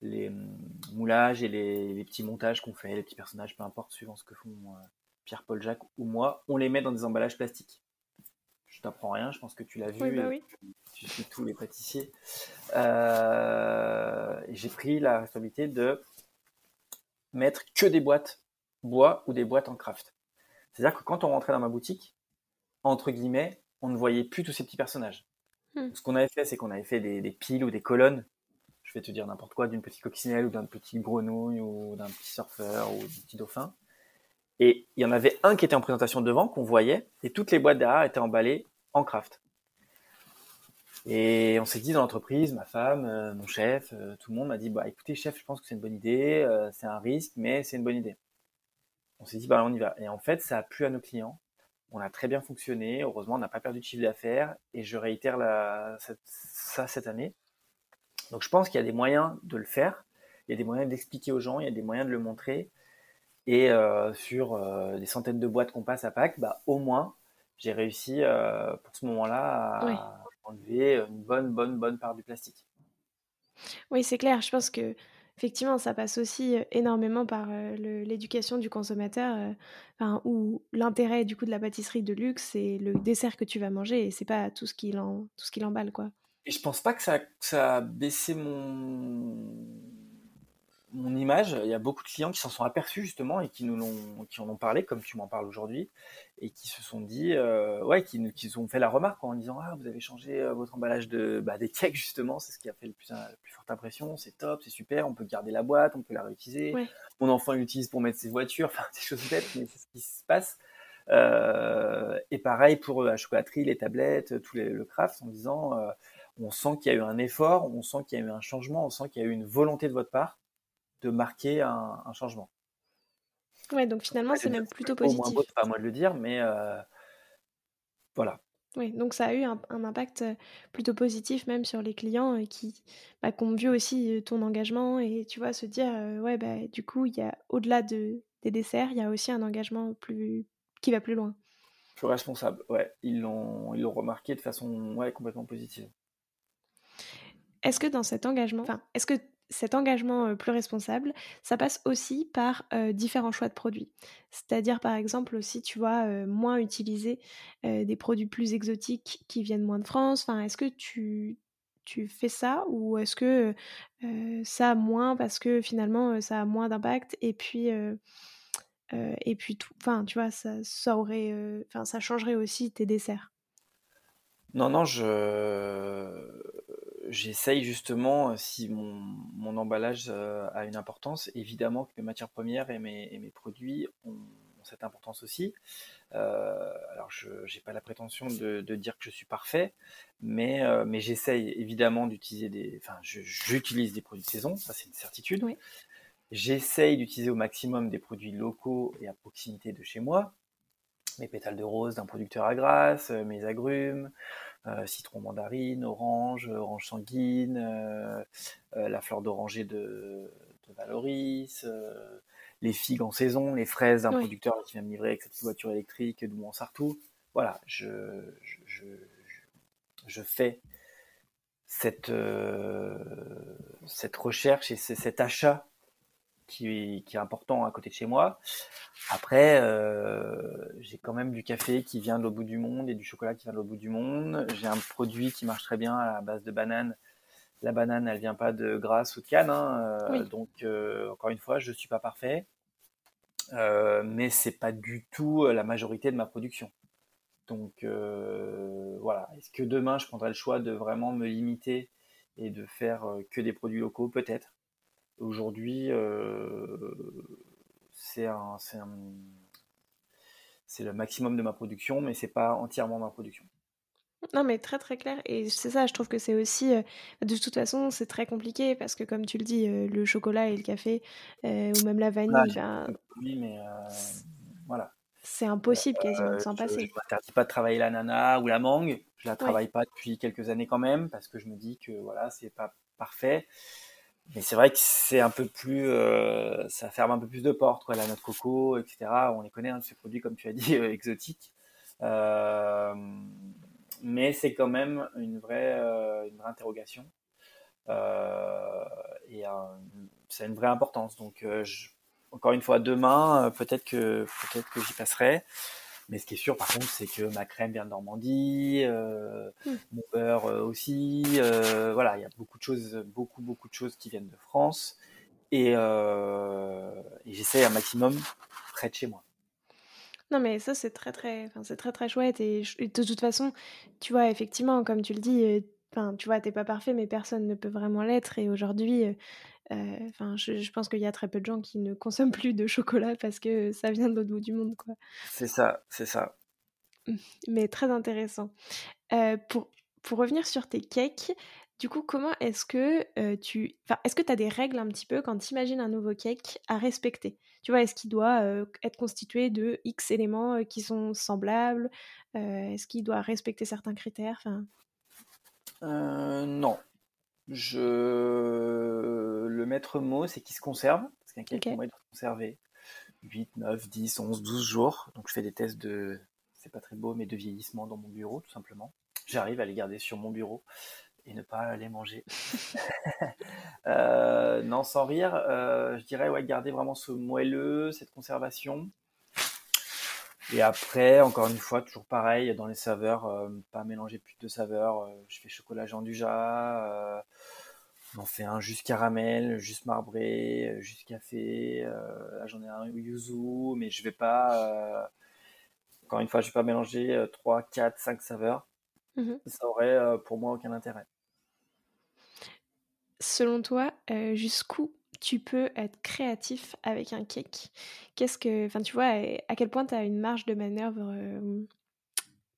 les hum, moulages et les, petits montages qu'on fait, les petits personnages, peu importe, suivant ce que font euh, Pierre-Paul Jacques ou moi, on les met dans des emballages plastiques. Je t'apprends rien, je pense que tu l'as vu, bah tu suis tous les pâtissiers. Euh, j'ai pris la responsabilité de mettre que des boîtes bois ou des boîtes en craft. C'est-à-dire que quand on rentrait dans ma boutique, entre guillemets, on ne voyait plus tous ces petits personnages. Hmm. Ce qu'on avait fait, c'est qu'on avait fait des, piles ou des colonnes, vais te dire n'importe quoi, d'une petite coccinelle ou d'un petit grenouille ou d'un petit surfeur ou d'un petit dauphin. Et il y en avait un qui était en présentation devant, qu'on voyait, et toutes les boîtes derrière étaient emballées en craft. Et on s'est dit dans l'entreprise, ma femme, euh, mon chef, euh, tout le monde m'a dit, bah écoutez chef, je pense que c'est une bonne idée, euh, c'est un risque, mais c'est une bonne idée. On s'est dit, bah on y va. Et en fait, ça a plu à nos clients on a très bien fonctionné. Heureusement, on n'a pas perdu de chiffre d'affaires et je réitère ça cette année. Donc, je pense qu'il y a des moyens de le faire. Il y a des moyens d'expliquer aux gens, il y a des moyens de le montrer. Et euh, sur euh, des centaines de boîtes qu'on passe à Pâques, bah, au moins, j'ai réussi euh, pour ce moment-là à enlever une bonne, bonne, bonne part du plastique. Oui, c'est clair. Je pense que Effectivement, ça passe aussi énormément par l'éducation du consommateur, où l'intérêt du coup de la pâtisserie de luxe, c'est le dessert que tu vas manger et c'est pas tout ce qui tout ce qui l'emballe quoi. Et je pense pas que ça, ça a baissé mon mon image, il y a beaucoup de clients qui s'en sont aperçus justement et qui nous l'ont, qui en ont parlé, comme tu m'en parles aujourd'hui, et qui se sont dit, euh, ouais, qui, qui ont fait la remarque en disant, ah, vous avez changé euh, votre emballage de, bah, des cakes justement, c'est ce qui a fait le plus, la plus forte impression, c'est top, c'est super, on peut garder la boîte, on peut la réutiliser, mon enfant l'utilise pour mettre ses voitures, *laughs* enfin des choses bêtes, mais c'est ce qui se passe. Euh, et pareil pour la chocolaterie, les tablettes, tout les, le craft, en disant, on sent qu'il y a eu un effort, on sent qu'il y a eu un changement, on sent qu'il y a eu une volonté de votre part de marquer un, changement. Ouais, donc finalement, c'est même plutôt positif. Au moins pas à moi de le dire, mais euh, voilà. Oui, donc ça a eu un, impact euh, plutôt positif même sur les clients euh, qui, bah, qui ont vu aussi ton engagement et tu vois se dire ouais bah du coup il y a au-delà de, des desserts il y a aussi un engagement plus qui va plus loin. Plus responsable, ouais, ils l'ont ils l'ont remarqué de façon ouais complètement positive. Est-ce que dans cet engagement, est-ce que cet engagement plus responsable, ça passe aussi par différents choix de produits? C'est-à-dire, par exemple, aussi, tu vois, moins utiliser des produits plus exotiques qui viennent moins de France. Est-ce que tu, fais ça ou est-ce que ça a moins parce que finalement, ça a moins d'impact et puis... tout, tu vois, ça, ça aurait, ça changerait aussi tes desserts. Non, non, je, j'essaye justement, euh, si mon, emballage euh, a une importance, évidemment que mes matières premières et mes, produits ont, cette importance aussi. Euh, alors, je n'ai pas la prétention de, dire que je suis parfait, mais, mais j'essaye évidemment d'utiliser des. Enfin, j'utilise des produits de saison, ça c'est une certitude. J'essaye d'utiliser au maximum des produits locaux et à proximité de chez moi. Mes pétales de rose d'un producteur à grasse, mes agrumes, euh, citron mandarine, orange, orange sanguine, euh, euh, la fleur d'oranger de, Valoris, les figues en saison, les fraises d'un producteur qui vient me livrer avec sa petite voiture électrique d'où Sartou. Voilà, je, je, je, fais cette, cette recherche et cet achat qui, qui, est important à côté de chez moi. Après, euh, j'ai quand même du café qui vient de l'autre bout du monde et du chocolat qui vient de l'autre bout du monde. J'ai un produit qui marche très bien à base de banane. La banane, elle vient pas de Grasse ou de Cannes, hein, euh, donc euh, encore une fois, je suis pas parfait, mais c'est pas du tout la majorité de ma production. Donc voilà. Est-ce que demain je prendrai le choix de vraiment me limiter et de faire que des produits locaux? Peut-être. Aujourd'hui, c'est c'est le maximum de ma production, mais c'est pas entièrement ma production. Non, mais très très clair. Et c'est ça, je trouve que c'est aussi. Euh, de toute façon, c'est très compliqué parce que, comme tu le dis, euh, le chocolat et le café, euh, ou même la vanille, oui, mais voilà. C'est impossible quasiment de s'en passer. Je ne m'interdis pas de travailler l'ananas ou la mangue. Je la travaille pas depuis quelques années quand même parce que je me dis que voilà, c'est pas parfait. Mais c'est vrai que c'est un peu plus, euh, ça ferme un peu plus de portes, quoi, la noix de coco, etc. On les connaît, hein, ces produits, comme tu as dit, *laughs* euh, exotiques. Euh, mais c'est quand même une vraie, une vraie interrogation. et ça a une vraie importance. Donc, encore une fois, demain, peut-être que, peut-être que j'y passerai. Mais ce qui est sûr, par contre, c'est que ma crème vient de Normandie, euh, hmm. mon beurre euh, aussi. Euh, voilà, il y a beaucoup de choses, beaucoup, beaucoup de choses qui viennent de France. Et, et j'essaie un maximum près de chez moi. Non, mais ça, c'est très, très, c'est très, très chouette. Et, de toute façon, tu vois, effectivement, comme tu le dis, enfin, tu vois, t'es pas parfait, mais personne ne peut vraiment l'être. Et aujourd'hui, euh, euh, enfin, je, pense qu'il y a très peu de gens qui ne consomment plus de chocolat parce que ça vient de l'autre bout du monde, quoi. C'est ça, c'est ça. *laughs* Mais très intéressant. pour, pour revenir sur tes cakes, du coup, comment est-ce que tu... Enfin, est-ce que tu as des règles un petit peu quand tu imagines un nouveau cake à respecter? Tu vois, est-ce qu'il doit être constitué de X éléments qui sont semblables? Est-ce qu'il doit respecter certains critères? Enfin... Non. Je... Le maître mot, c'est qu'il se conserve. Parce qu'un cake, okay. être conservé 8, 9, 10, 11, 12 jours. Donc je fais des tests de... C'est pas très beau, mais de vieillissement dans mon bureau, tout simplement. J'arrive à les garder sur mon bureau et ne pas les manger. *laughs* Euh, non, sans rire, euh, je dirais ouais, garder vraiment ce moelleux, cette conservation. Et après, encore une fois, toujours pareil, dans les saveurs, euh, pas mélanger plus de saveurs. je fais chocolat Jean Dujas, on fait un juste caramel, juste marbré, juste café. là, j'en ai un yuzu, mais je vais pas. encore une fois, je vais pas mélanger 3, 4, 5 saveurs. Mmh Ça aurait pour moi aucun intérêt. Selon toi, euh, jusqu'où tu peux être créatif avec un cake? Qu'est-ce que, enfin, tu vois, à quel point tu as une marge de manœuvre euh,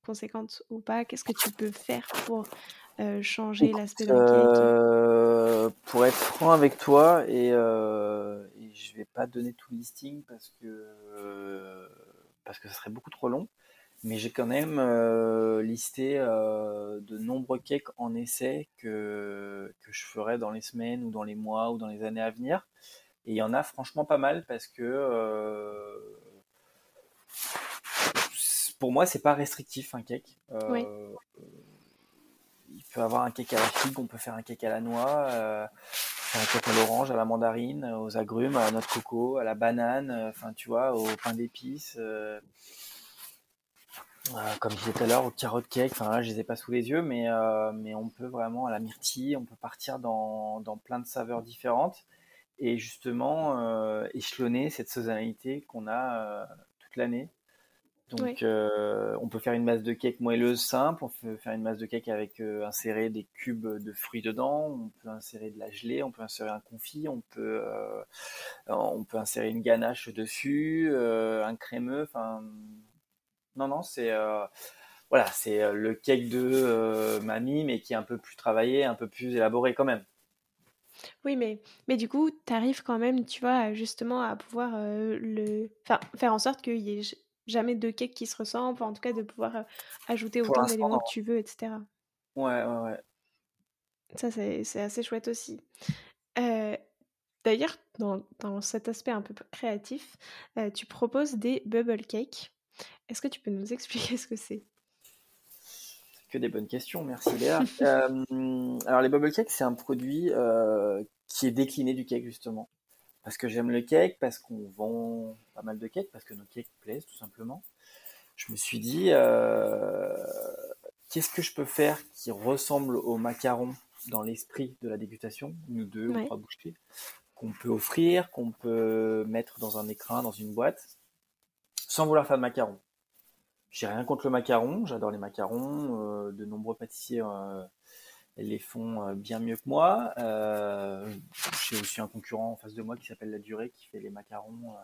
conséquente ou pas? Qu'est-ce que tu peux faire pour euh, changer l'aspect d'un cake? Pour être franc avec toi, et, et je vais pas donner tout le listing parce que parce que ce serait beaucoup trop long mais j'ai quand même euh, listé euh, de nombreux cakes en essai que, que je ferai dans les semaines ou dans les mois ou dans les années à venir. Et il y en a franchement pas mal parce que euh, pour moi, c'est pas restrictif un cake. Oui. Il peut avoir un cake à la figue, on peut faire un cake à la noix, un cake à l'orange, à la mandarine, aux agrumes, à la noix de coco, à la banane, enfin tu vois, au pain d'épices. Euh, comme je disais tout à l'heure, au carotte cake, enfin là je les ai pas sous les yeux, mais, euh, mais on peut vraiment à la myrtille, on peut partir dans, dans plein de saveurs différentes et justement euh, échelonner cette saisonnalité qu'on a toute l'année. Donc on peut faire une masse de cake moelleuse simple, on peut faire une masse de cake avec insérer des cubes de fruits dedans, on peut insérer de la gelée, on peut insérer un confit, on peut on peut insérer une ganache dessus, un crémeux, enfin non, non, c'est euh, voilà, c'est euh, le cake de euh, mamie, mais qui est un peu plus travaillé, un peu plus élaboré quand même. Oui, mais, mais du coup, tu arrives quand même, tu vois, justement à pouvoir le... Enfin, faire en sorte qu'il n'y ait jamais deux cakes qui se ressemblent, en tout cas de pouvoir ajouter autant d'éléments que tu veux, etc. Ouais, ouais, ouais. Ça, c'est assez chouette aussi. D'ailleurs, dans, dans, cet aspect un peu créatif, tu proposes des bubble cakes. Est-ce que tu peux nous expliquer *laughs* ce que c'est? Que des bonnes questions, merci Léa. *laughs* Euh, alors les bubble cakes, c'est un produit euh, qui est décliné du cake justement. Parce que j'aime le cake, parce qu'on vend pas mal de cakes, parce que nos cakes plaisent tout simplement. Je me suis dit, euh, qu'est-ce que je peux faire qui ressemble au macaron dans l'esprit de la dégustation, nous deux ou trois bouchées, qu'on peut offrir, qu'on peut mettre dans un écrin, dans une boîte, sans vouloir faire de macaron. J'ai rien contre le macaron, j'adore les macarons. Euh, de nombreux pâtissiers euh, les font euh, bien mieux que moi. J'ai aussi un concurrent en face de moi qui s'appelle La Durée qui fait les macarons.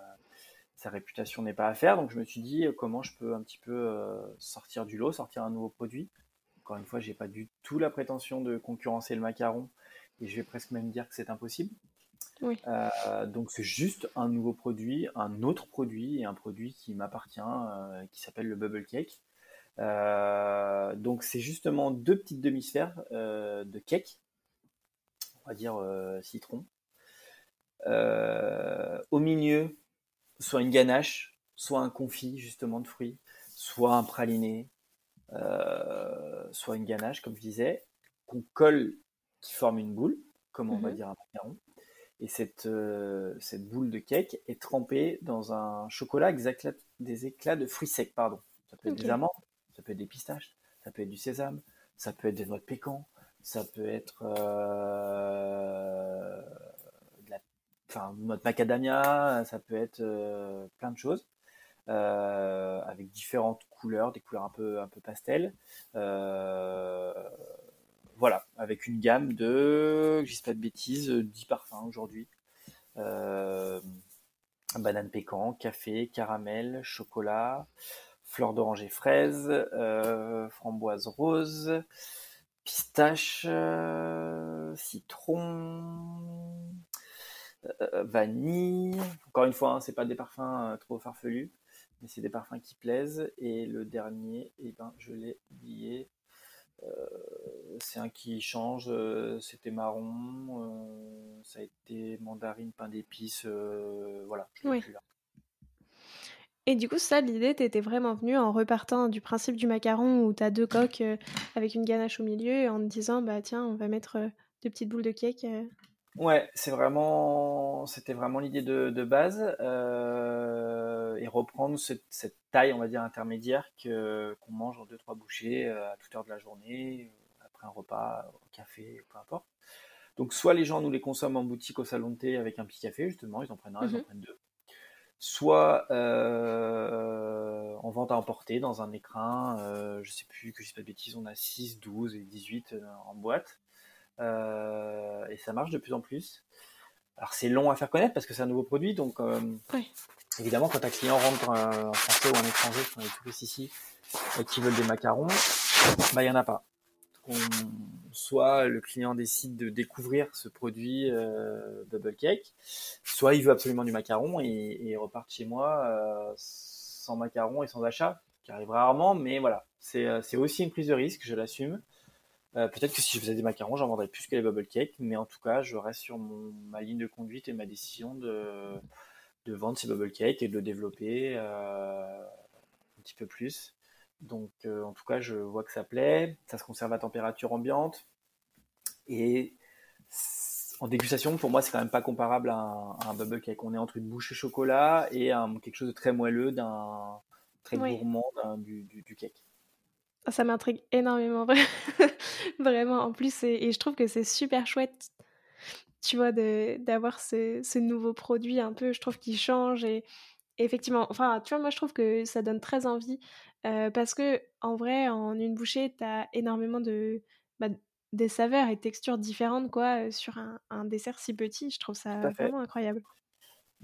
sa réputation n'est pas à faire, donc je me suis dit comment je peux un petit peu sortir du lot, sortir un nouveau produit. Encore une fois, j'ai pas du tout la prétention de concurrencer le macaron, et je vais presque même dire que c'est impossible. Euh, donc c'est juste un nouveau produit, un autre produit, et un produit qui m'appartient, euh, qui s'appelle le Bubble Cake. Euh, donc c'est justement deux petites demi-sphères de cake, on va dire citron. au milieu, soit une ganache, soit un confit justement de fruits, soit un praliné, soit une ganache comme je disais, qu'on colle, qui forme une boule, comme on va mhm. dire un macaron. Et cette, euh, cette boule de cake est trempée dans un chocolat avec des éclats de fruits secs. Pardon. Ça peut être des amandes, ça peut être des pistaches, ça peut être du sésame, ça peut être des noix de pécan, ça peut être euh, de la enfin, noix de macadamia, ça peut être euh, plein de choses. avec différentes couleurs, des couleurs un peu, un peu pastel. Voilà, avec une gamme de, je dis pas de bêtises, 10 parfums aujourd'hui. banane pécan, café, caramel, chocolat, fleur d'oranger fraise, framboise rose, pistache, euh, citron, euh, vanille. Encore une fois, hein, c'est pas des parfums euh, trop farfelus, mais c'est des parfums qui plaisent. Et le dernier, eh ben, je l'ai oublié. C'est un qui change. C'était marron. ça a été mandarine, pain d'épices. voilà. oui. Et du coup, ça, l'idée, t'étais vraiment venue en repartant du principe du macaron où t'as deux coques euh, avec une ganache au milieu et en te disant, bah tiens, on va mettre euh, deux petites boules de cake. Euh. Ouais, c'est vraiment, c'était vraiment l'idée de, base et reprendre cette, taille, on va dire intermédiaire que qu'on mange en deux trois bouchées à toute heure de la journée, après un repas, au café, peu importe. Donc soit les gens nous les consomment en boutique au salon de thé avec un petit café justement, ils en prennent un, ils en mmh prennent deux soit euh, en vente à emporter dans un écrin, euh, je sais plus, que je sais pas de bêtises, on a 6, 12 et 18 euh, en boîte. Et ça marche de plus en plus. Alors c'est long à faire connaître parce que c'est un nouveau produit, donc évidemment quand un client rentre en français ou en étranger, on est ici, et qui veulent des macarons, bah il y en a pas soit le client décide de découvrir ce produit euh, double cake, soit il veut absolument du macaron et, et repart chez moi euh, sans macaron et sans achat, qui arrive rarement, mais voilà, c'est euh, aussi une prise de risque, je l'assume. Peut-être que si je faisais des macarons, j'en vendrais plus que les bubble cakes, mais en tout cas, je reste sur ma ligne de conduite et ma décision de, de vendre ces bubble cakes et de le développer un petit peu plus. Donc, euh, en tout cas, je vois que ça plaît. Ça se conserve à température ambiante. Et en dégustation, pour moi, c'est quand même pas comparable à un, bubble cake. On est entre une bouchée chocolat et quelque chose de très moelleux, d'un très gourmand du, cake. Ah, ça m'intrigue énormément, *laughs* vraiment. En plus, et, je trouve que c'est super chouette, tu vois, d'avoir ce, ce, nouveau produit un peu, je trouve qu'il change et effectivement, enfin, tu vois, moi je trouve que ça donne très envie parce que en vrai, en une bouchée, tu as énormément de bah, des saveurs et textures différentes quoi sur un, dessert si petit. Je trouve ça vraiment incroyable.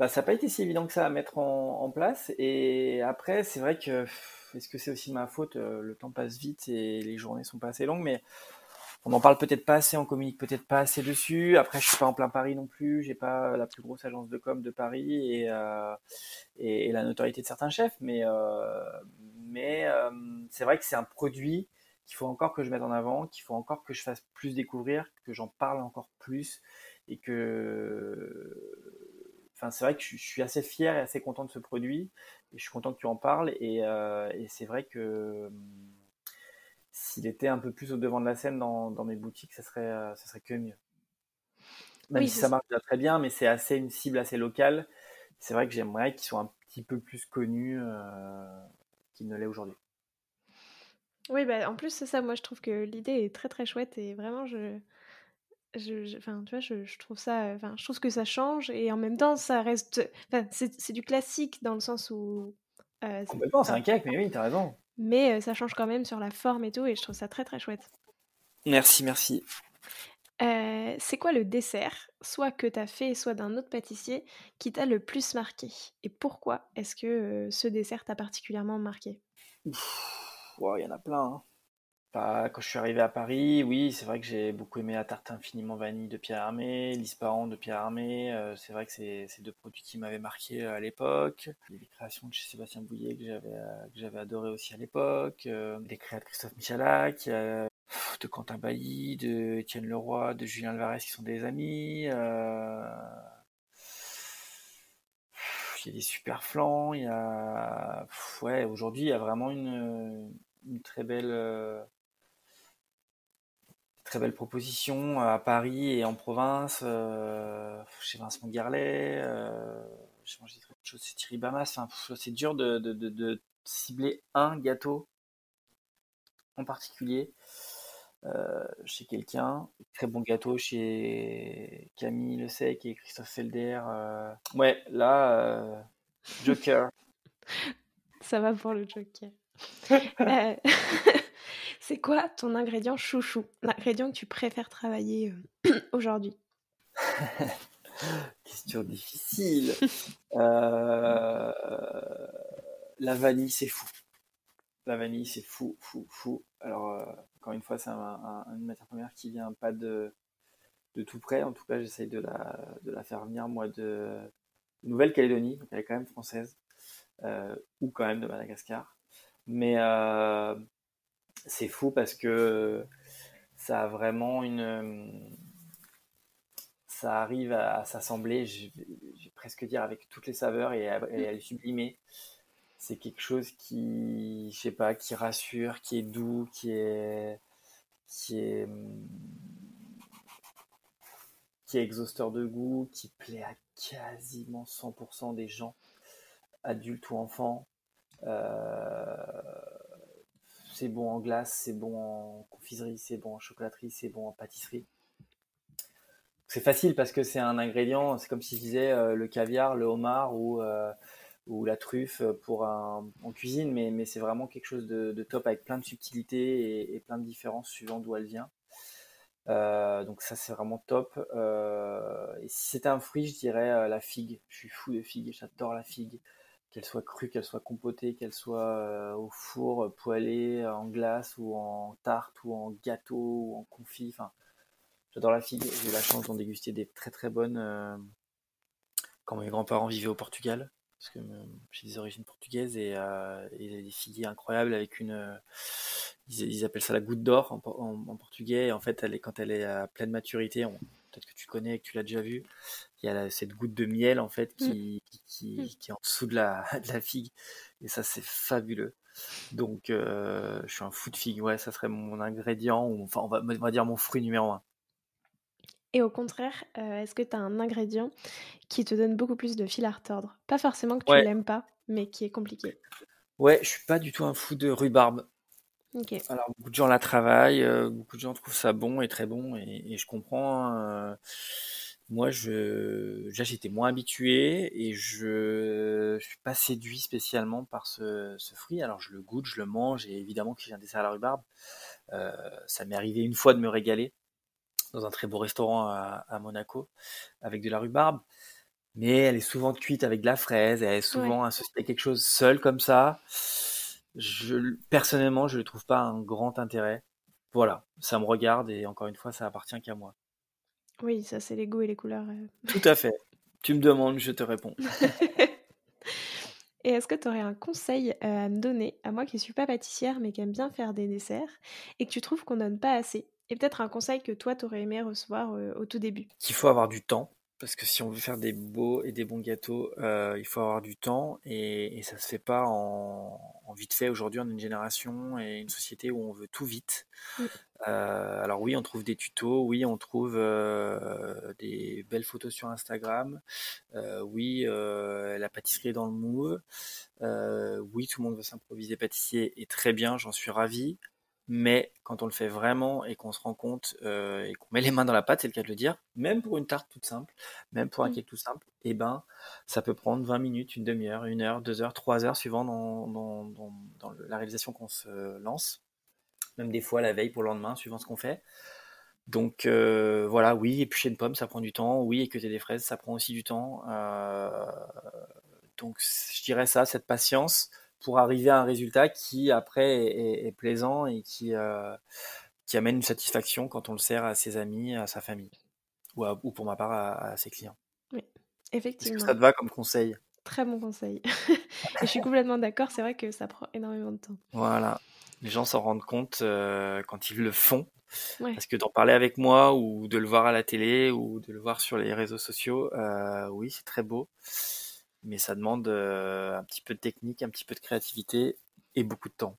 Bah, ça n'a pas été si évident que ça à mettre en, place. Et après, c'est vrai que est-ce que c'est aussi ma faute Le temps passe vite et les journées sont pas assez longues, mais on n'en parle peut-être pas assez, on communique peut-être pas assez dessus. Après, je suis pas en plein Paris non plus, j'ai pas la plus grosse agence de com de Paris et, et, la notoriété de certains chefs, mais mais euh, c'est vrai que c'est un produit qu'il faut encore que je mette en avant, qu'il faut encore que je fasse plus découvrir, que j'en parle encore plus et que enfin c'est vrai que je suis assez fier et assez content de ce produit et je suis content que tu en parles et, euh, c'est vrai que s'il était un peu plus au devant de la scène dans, mes boutiques ça serait euh, ça serait que mieux même si ça marche très bien mais c'est assez une cible assez locale c'est vrai que j'aimerais qu'ils soient un petit peu plus connus ne l'est aujourd'hui. Oui, bah, en plus, c'est ça. Moi, je trouve que l'idée est très très chouette et vraiment, je. Je, enfin, tu vois, je, trouve ça, enfin, je trouve que ça change et en même temps, ça reste, enfin, c'est du classique dans le sens où. Euh, Complètement, c'est un cake, mais oui, t'as raison. Mais euh, ça change quand même sur la forme et tout, et je trouve ça très très chouette. Merci, merci. Euh, c'est quoi le dessert, soit que tu as fait, soit d'un autre pâtissier, qui t'a le plus marqué Et pourquoi est-ce que euh, ce dessert t'a particulièrement marqué? Il y en a plein. Hein. Quand je suis arrivé à Paris, oui, c'est vrai que j'ai beaucoup aimé la tarte infiniment vanille de Pierre Hermé, l'Ispahan de Pierre Hermé. Euh, c'est vrai que c'est deux produits qui m'avaient marqué à l'époque. Les créations de Sébastien Bouillet que j'avais adoré aussi à l'époque. les créations de Christophe Michalak de Quentin Bailly, de Étienne Leroy, de Julien Alvarez qui sont des amis. Euh, il y a des super flancs, il y a. Ouais, aujourd'hui, il y a vraiment une, très belle. Euh, très belle proposition à Paris et en province, euh, chez Vincent Garlet, euh, j'ai mangé très c'est Thierry Bamas. c'est dur de, cibler un gâteau en particulier. Euh, chez quelqu'un. Très bon gâteau chez Camille Le Sec et Christophe Felder. Euh. Ouais, là, euh, Joker. *laughs* Ça va pour le joker. *laughs* *laughs* Euh, c'est quoi ton ingrédient chouchou? L'ingrédient que tu préfères travailler euh, *clears throat* aujourd'hui? *laughs* Question difficile. Euh, la vanille, c'est fou. La vanille, c'est fou, fou, fou. Alors, encore une fois, c'est une matière première qui vient pas de, tout près. En tout cas, j'essaye de la, faire venir, moi, de Nouvelle-Calédonie. Donc, elle est quand même française. ou quand même de Madagascar. Mais euh, c'est fou parce que ça a vraiment une. Ça arrive à, s'assembler, je, vais presque dire, avec toutes les saveurs et à, les sublimer. C'est quelque chose qui, je sais pas, qui rassure, qui est doux, qui est. qui est. qui est exhausteur de goût, qui plaît à quasiment 100% des gens, adultes ou enfants. Euh, c'est bon en glace, c'est bon en confiserie, c'est bon en chocolaterie, c'est bon en pâtisserie. C'est facile parce que c'est un ingrédient, c'est comme si je disais euh, le caviar, le homard ou, euh, la truffe pour en cuisine, mais, c'est vraiment quelque chose de, top avec plein de subtilités et, plein de différences suivant d'où elle vient. donc ça c'est vraiment top. et si c'était un fruit, je dirais la figue. Je suis fou de figue, j'adore la figue qu'elle soit crue, qu'elle soit compotée, qu'elle soit euh, au four, euh, poêlée, en glace ou en tarte ou en gâteau ou en confit. Enfin, j'adore la figue. J'ai eu la chance d'en déguster des très très bonnes euh, quand mes grands-parents vivaient au Portugal, parce que j'ai des origines portugaises et, euh, et des figuiers incroyables avec une. Ils, appellent ça la goutte d'or en, portugais. Et en fait, elle est, quand elle est à pleine maturité, peut-être que tu connais et que tu l'as déjà vu, il y a cette goutte de miel en fait qui, qui, mmh. qui, est en dessous de la, *laughs* de la figue et ça c'est fabuleux donc euh, je suis un fou de figue ouais ça serait mon ingrédient ou enfin on va, on va dire mon fruit numéro un et au contraire, euh, est-ce que tu as un ingrédient qui te donne beaucoup plus de fil à retordre? Pas forcément que tu l'aimes pas, mais qui est compliqué. Ouais, je suis pas du tout un fou de rhubarbe. Alors beaucoup de gens la travaillent, euh, beaucoup de gens trouvent ça bon et très bon, et, je comprends. Hein, moi, je, déjà, j'étais moins habitué et je, je suis pas séduit spécialement par ce, ce, fruit. Alors, je le goûte, je le mange et évidemment que j'ai un dessert à la rhubarbe. Euh, ça m'est arrivé une fois de me régaler dans un très beau restaurant à, à, Monaco avec de la rhubarbe. Mais elle est souvent cuite avec de la fraise, elle est souvent associée à quelque chose seul comme ça. Je, personnellement, je ne trouve pas un grand intérêt. Voilà, ça me regarde et encore une fois, ça appartient qu'à moi. Oui, ça c'est les goûts et les couleurs. Euh. Tout à fait. Tu me demandes, je te réponds. *laughs* et est-ce que tu aurais un conseil euh, à me donner, à moi qui ne suis pas pâtissière mais qui aime bien faire des desserts, et que tu trouves qu'on donne pas assez? Et peut-être un conseil que toi, tu aurais aimé recevoir euh, au tout début? Qu'il faut avoir du temps parce que si on veut faire des beaux et des bons gâteaux, euh, il faut avoir du temps et, et ça se fait pas en, vite fait. Aujourd'hui, on a une génération et une société où on veut tout vite. Euh, alors oui, on trouve des tutos, oui, on trouve euh, des belles photos sur Instagram, oui, la pâtisserie est dans le moule, oui, tout le monde veut s'improviser pâtissier et très bien, j'en suis ravi. Mais quand on le fait vraiment et qu'on se rend compte euh, et qu'on met les mains dans la pâte, c'est le cas de le dire, même pour une tarte toute simple, même pour un mmh. cake tout simple, eh ben ça peut prendre 20 minutes, une demi-heure, une heure, deux heures, trois heures, suivant dans, dans, dans, la réalisation qu'on se lance. Même des fois la veille pour le lendemain, suivant ce qu'on fait. Donc euh, voilà, oui, éplucher une pomme, ça prend du temps. Oui, équeuter des fraises, ça prend aussi du temps. Euh, donc je dirais ça, cette patience pour arriver à un résultat qui après est, plaisant et qui, euh, qui amène une satisfaction quand on le sert à ses amis, à sa famille, ou, ou pour ma part à, ses clients. Oui, effectivement. Est-ce que ça te va comme conseil? Très bon conseil. *laughs* et je suis complètement d'accord, c'est vrai que ça prend énormément de temps. Voilà, les gens s'en rendent compte euh, quand ils le font. Parce que d'en parler avec moi ou de le voir à la télé ou de le voir sur les réseaux sociaux, euh, oui, c'est très beau mais ça demande euh, un petit peu de technique, un petit peu de créativité et beaucoup de temps.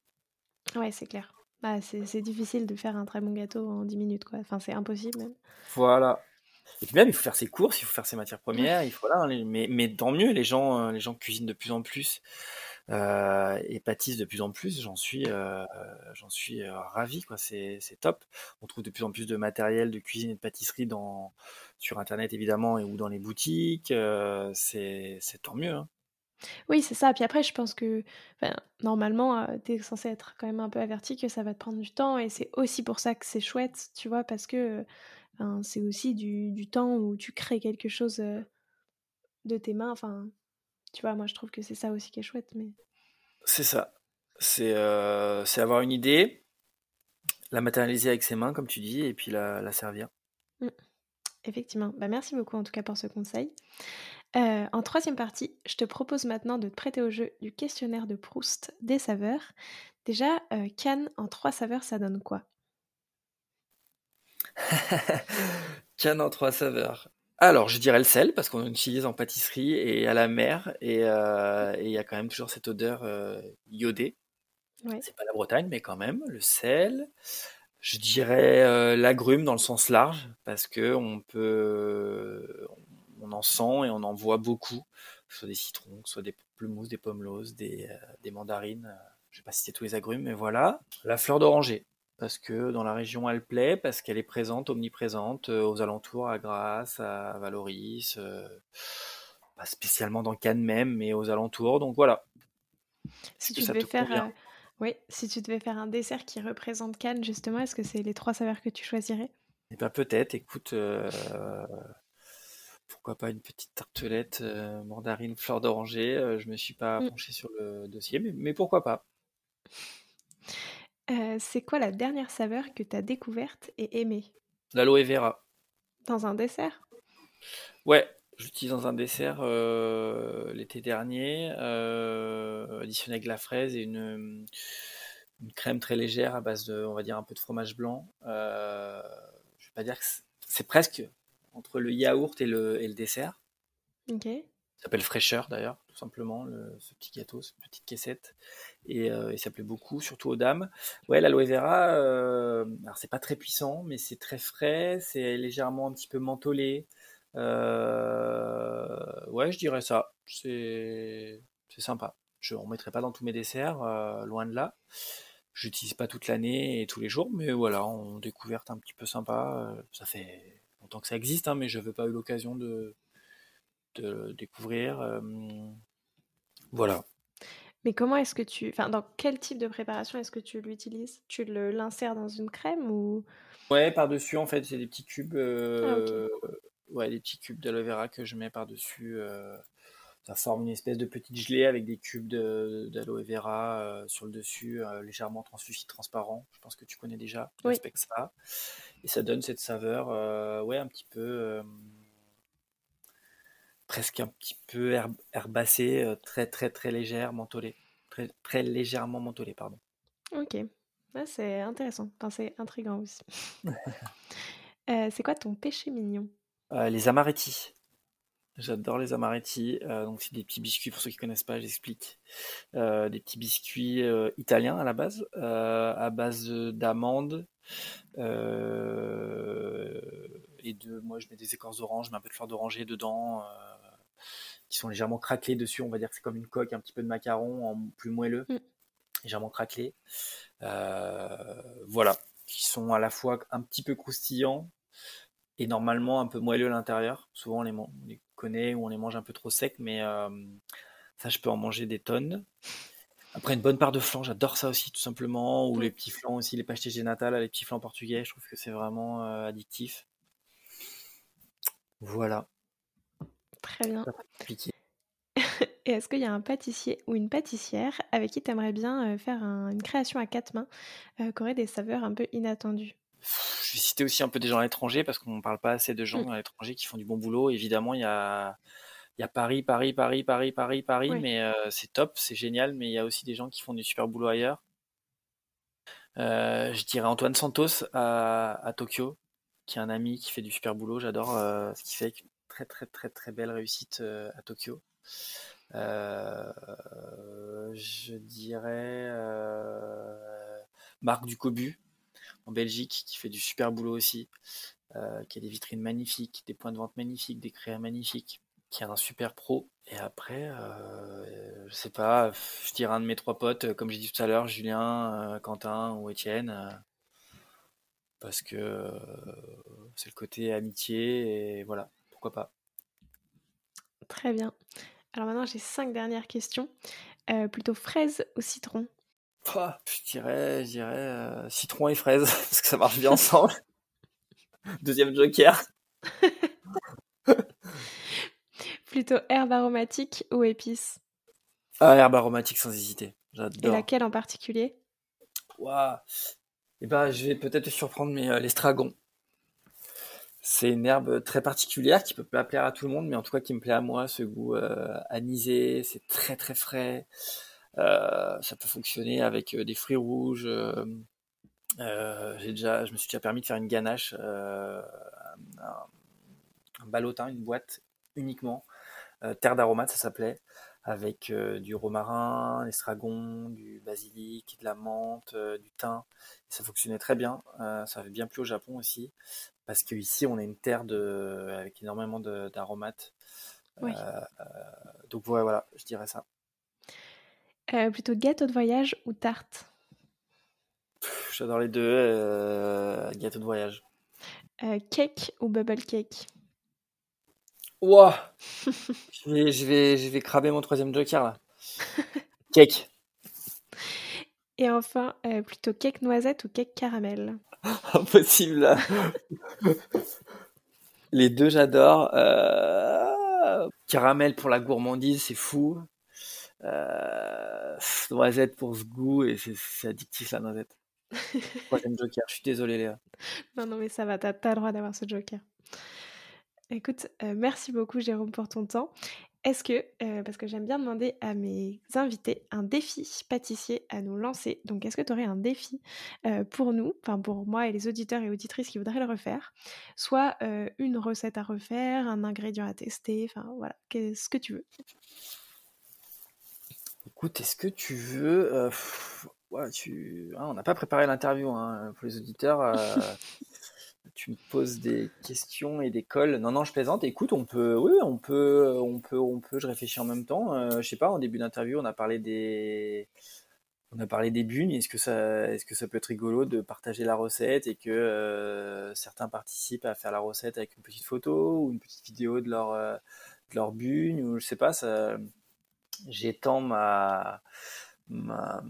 Ouais, c'est clair. Bah, c'est difficile de faire un très bon gâteau en 10 minutes, quoi. Enfin, c'est impossible même. Voilà. Et puis même, il faut faire ses courses, il faut faire ses matières premières, il faut là, mais, mais tant mieux, les gens, euh, les gens cuisinent de plus en plus euh, et pâtissent de plus en plus. J'en suis, euh, j'en suis euh, ravi, quoi. C'est, top. On trouve de plus en plus de matériel de cuisine et de pâtisserie dans, sur Internet évidemment et ou dans les boutiques. c'est, c'est tant mieux. Hein. Oui, c'est ça. Puis après, je pense que normalement, tu es censé être quand même un peu averti que ça va te prendre du temps et c'est aussi pour ça que c'est chouette, tu vois? Parce que, c'est aussi du du temps où tu crées quelque chose, de tes mains. Tu vois? Moi, je trouve que c'est ça aussi qui est chouette, mais C'est ça. C'est, c'est avoir une idée, la matérialiser avec ses mains comme tu dis et puis la la servir. Mmh. Effectivement. Bah, merci beaucoup en tout cas pour ce conseil. Euh, en troisième partie, je te propose maintenant de te prêter au jeu du questionnaire de Proust des saveurs. Déjà, euh, Cannes en trois saveurs, ça donne quoi? *laughs* Cannes en trois saveurs. Alors, je dirais le sel, parce qu'on utilise en pâtisserie et à la mer, et euh, il y a quand même toujours cette odeur iodée. C'est pas la Bretagne, mais quand même, le sel. Je dirais l'agrume dans le sens large, parce que on peut, on en sent et on en voit beaucoup, que ce soit des citrons, que ce soit des mousses, des pommes des, euh, des mandarines. Euh, je vais pas citer tous les agrumes, mais voilà. La fleur d'oranger, parce que dans la région elle plaît, parce qu'elle est présente, omniprésente, euh, aux alentours, à Grasse, à Valoris, pas spécialement dans Cannes même, mais aux alentours. Donc voilà. Si tu devais faire, oui, si tu devais faire un dessert qui représente Cannes justement, est-ce que c'est les trois saveurs que tu choisirais? Eh ben peut-être. Écoute, pourquoi pas une petite tartelette euh, mandarine fleur d'oranger. Euh, je me suis pas mmh. penché sur le dossier, mais, pourquoi pas? Euh, c'est quoi la dernière saveur que tu as découverte et aimée? L'aloe vera. Dans un dessert? Ouais, j'utilise dans un dessert l'été dernier, additionné avec la fraise et une, une, crème très légère à base de, on va dire, un peu de fromage blanc. je vais pas dire que c'est presque entre le yaourt et le, et le dessert. Ok. Ça s'appelle fraîcheur d'ailleurs, tout simplement, ce petit gâteau, cette petite caissette. Et euh, il s'appelait beaucoup, surtout aux dames. Ouais, l'aloe vera, euh, alors c'est pas très puissant, mais c'est très frais, c'est légèrement un petit peu mentholé. Euh, ouais, je dirais ça. C'est sympa. Je ne mettrai pas dans tous mes desserts, loin de là. J'utilise pas toute l'année et tous les jours, mais voilà, en découverte un petit peu sympa. ça fait tant que ça existe, hein, mais je n'avais pas eu l'occasion de, de découvrir. Voilà. Mais comment est-ce que tu. Enfin, dans quel type de préparation est-ce que tu l'utilises? Tu l'insères dans une crème ou? Ouais, par-dessus, en fait, c'est des petits cubes. Euh, ah, ouais, des petits cubes d'aloe vera que je mets par-dessus. Euh, ça forme une espèce de petite gelée avec des cubes d'aloe vera euh, sur le dessus, euh, légèrement translucide, transparent. Je pense que tu connais déjà oui. ça. Et ça donne cette saveur, euh, ouais, un petit peu, presque un petit peu herbacée, très très très légère, mentholée, très très légèrement mentholée, pardon. Ok, c'est intéressant. Enfin, c'est intriguant aussi. *laughs* c'est quoi ton péché mignon? Les amarettis. J'adore les amaretti. Euh, donc c'est des petits biscuits pour ceux qui connaissent pas, j'explique. Euh, des petits biscuits euh, italiens à la base, à base d'amandes et de. Moi, je mets des écorces d'orange, je mets un peu de fleur d'oranger dedans, qui sont légèrement craquelés dessus. On va dire que c'est comme une coque, un petit peu de macaron en plus moelleux, mm. légèrement craquelé. voilà, qui sont à la fois un petit peu croustillants et normalement un peu moelleux à l'intérieur. Souvent on les, les, connaît ou on les mange un peu trop secs, mais euh, ça je peux en manger des tonnes. Après une bonne part de flan, j'adore ça aussi tout simplement, ou les petits flans aussi, les pastéis natal, les petits flans portugais, je trouve que c'est vraiment euh, addictif. Voilà. Très bien. *laughs* Et est-ce qu'il y a un pâtissier ou une pâtissière avec qui tu aimerais bien faire une création à quatre mains qui aurait des saveurs un peu inattendues? Je vais citer aussi un peu des gens à l'étranger parce qu'on ne parle pas assez de gens mmh. à l'étranger qui font du bon boulot. Évidemment, il y a, il y a Paris, Paris, Paris, Paris, Paris, Paris, mais euh, c'est top, c'est génial, mais il y a aussi des gens qui font du super boulot ailleurs. Euh, je dirais Antoine Santos à, Tokyo, qui est un ami qui fait du super boulot. J'adore euh, ce qu'il fait, avec une très très très très belle réussite à Tokyo. je dirais Marc Ducobu, en Belgique qui fait du super boulot aussi, euh, qui a des vitrines magnifiques, des points de vente magnifiques, des créas magnifiques, qui est un super pro. Et après, euh, je sais pas, je dirais un de mes trois potes, euh, comme j'ai dit tout à l'heure, Julien, Quentin ou Étienne, parce que c'est le côté amitié et voilà, pourquoi pas. Très bien. Alors maintenant, j'ai cinq dernières questions. Euh, plutôt fraise ou citron? Je dirais, je dirais euh, citron et fraise, *laughs* parce que ça marche bien ensemble. *laughs* Deuxième joker. *laughs* plutôt herbe aromatique ou épice? Ah, herbe aromatique sans hésiter. J'adore. Et laquelle en particulier? Waouh Eh ben, je vais peut-être te surprendre, mais euh, l'estragon. C'est une herbe très particulière qui peut pas plaire à tout le monde, mais en tout cas qui me plaît à moi, ce goût euh, anisé, c'est très très frais. Euh, ça peut fonctionner avec des fruits rouges. j'ai déjà, je me suis déjà permis de faire une ganache, un, un ballotin, une boîte uniquement, terre d'aromates ça s'appelait avec euh, du romarin, l'estragon, du basilic, de la menthe, euh, du thym. ça fonctionnait très bien. Euh, ça avait bien plu au Japon aussi, parce qu'ici on est une terre de, avec énormément d'aromates. donc voilà, je dirais ça. plutôt gâteau de voyage ou tarte? J'adore les deux. gâteau de voyage. cake ou bubble cake? Ouah *laughs* je, vais, je, vais, je vais cramer mon troisième joker là. *laughs* cake. Et enfin, euh, plutôt cake noisette ou cake caramel? *laughs* Impossible Les deux, j'adore. Euh, caramel pour la gourmandise, c'est fou. Euh, noisette pour ce goût et c'est addictif la noisette. Troisième joker, je suis désolé Léa. Non, non, mais ça va, t'as as le droit d'avoir ce joker. Écoute, euh, merci beaucoup Jérôme pour ton temps. Est-ce que, euh, parce que j'aime bien demander à mes invités un défi pâtissier à nous lancer, donc est-ce que tu aurais un défi euh, pour nous, enfin pour moi et les auditeurs et auditrices qui voudraient le refaire, soit une recette à refaire, un ingrédient à tester, enfin voilà, qu'est-ce que tu veux? Écoute, est-ce que tu veux... tu... Ah, on n'a pas préparé l'interview hein, pour les auditeurs. *laughs* tu me poses des questions et des cols. Non, non, je plaisante. Écoute, on peut, oui, on peut, on peut, on peut. Je réfléchis en même temps. Euh, je sais pas. En début d'interview, on a parlé des, on a parlé des bugnes. Est-ce que ça, est-ce que ça peut être rigolo de partager la recette et que euh, certains participent à faire la recette avec une petite photo ou une petite vidéo de leur, euh, de leur ou je sais pas. J'étends ma, ma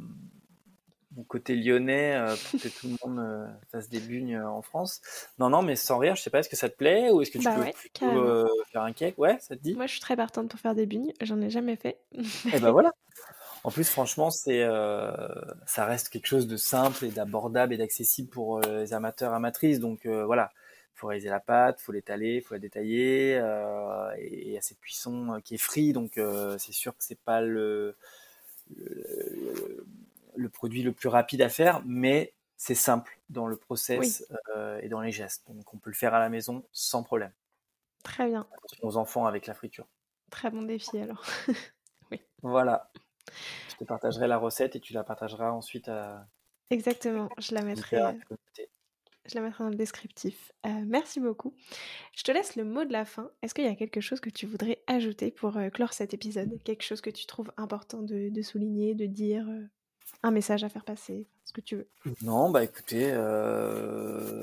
mon côté lyonnais euh, pour que tout le monde euh, fasse des bugnes euh, en France. Non, non, mais sans rire, je sais pas, est-ce que ça te plaît ou est-ce que tu bah peux faire un cake? Ouais, ça te dit? Moi, je suis très partante pour faire des bugnes. J'en ai jamais fait. Et eh ben *laughs* voilà. En plus, franchement, c'est, ça reste quelque chose de simple et d'abordable et d'accessible pour les amateurs, amatrices. Donc voilà, il faut réaliser la pâte, faut l'étaler, il faut la détailler. et il y a cette cuisson qui est free, donc c'est sûr que c'est pas le, le le produit le plus rapide à faire, mais c'est simple dans le process euh, et dans les gestes. Donc on peut le faire à la maison sans problème. Très bien. Attention aux enfants avec la friture. Très bon défi alors. *laughs* oui. Voilà. Je te partagerai la recette et tu la partageras ensuite à. Exactement. Je la mettrai. Euh, je la mettrai dans le descriptif. Euh, merci beaucoup. Je te laisse le mot de la fin. Est-ce qu'il y a quelque chose que tu voudrais ajouter pour clore cet épisode? Quelque chose que tu trouves important de souligner, de dire un message à faire passer, ce que tu veux. Non, bah écoutez, euh,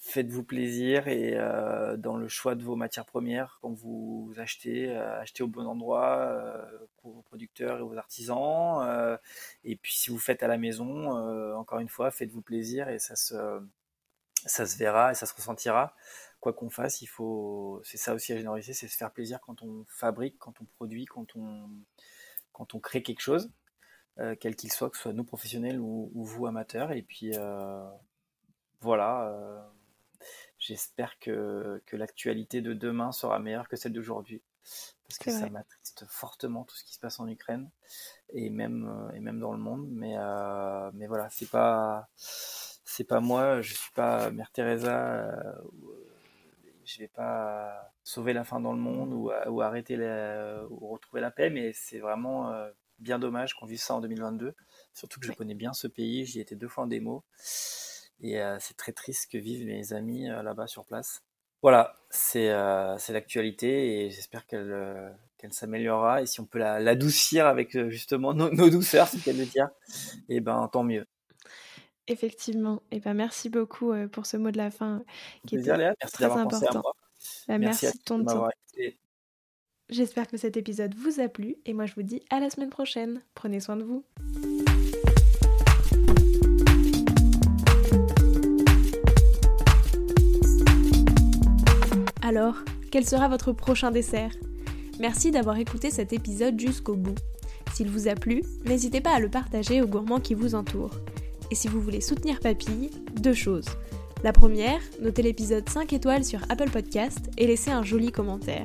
faites-vous plaisir et euh, dans le choix de vos matières premières, quand vous achetez, euh, achetez au bon endroit pour vos producteurs et vos artisans. et puis si vous faites à la maison, encore une fois, faites-vous plaisir et ça se, ça se verra et ça se ressentira. Quoi qu'on fasse, il faut, c'est ça aussi à généraliser, c'est se faire plaisir quand on fabrique, quand on produit, quand on, quand on crée quelque chose. Euh, quel qu'il soit, que ce soit nous professionnels ou, vous amateurs. Et puis euh, voilà, euh, j'espère que, que l'actualité de demain sera meilleure que celle d'aujourd'hui. Parce que ça m'attriste fortement tout ce qui se passe en Ukraine et même, et même dans le monde. Mais, mais voilà, c'est pas, c'est pas moi, je suis pas Mère Teresa je vais pas sauver la fin dans le monde ou, ou arrêter la, ou retrouver la paix, mais c'est vraiment bien dommage qu'on vive ça en 2022. Surtout que je connais bien ce pays, j'y étais deux fois en démo. Et euh, c'est très triste que vivent mes amis euh, là-bas sur place. Voilà, c'est euh, l'actualité et j'espère qu'elle qu'elle s'améliorera. Et si on peut l'adoucir avec justement nos, douceurs, c'est qu'elle le dire, et eh ben tant mieux. Effectivement. Et eh ben merci beaucoup pour ce mot de la fin qui. Merci très important. Bah, merci, merci, de ton temps. J'espère que cet épisode vous a plu et moi je vous dis à la semaine prochaine. Prenez soin de vous. Alors, quel sera votre prochain dessert? Merci d'avoir écouté cet épisode jusqu'au bout. S'il vous a plu, n'hésitez pas à le partager aux gourmands qui vous entourent. Et si vous voulez soutenir Papille, deux choses. La première, notez l'épisode 5 étoiles sur Apple Podcast et laissez un joli commentaire.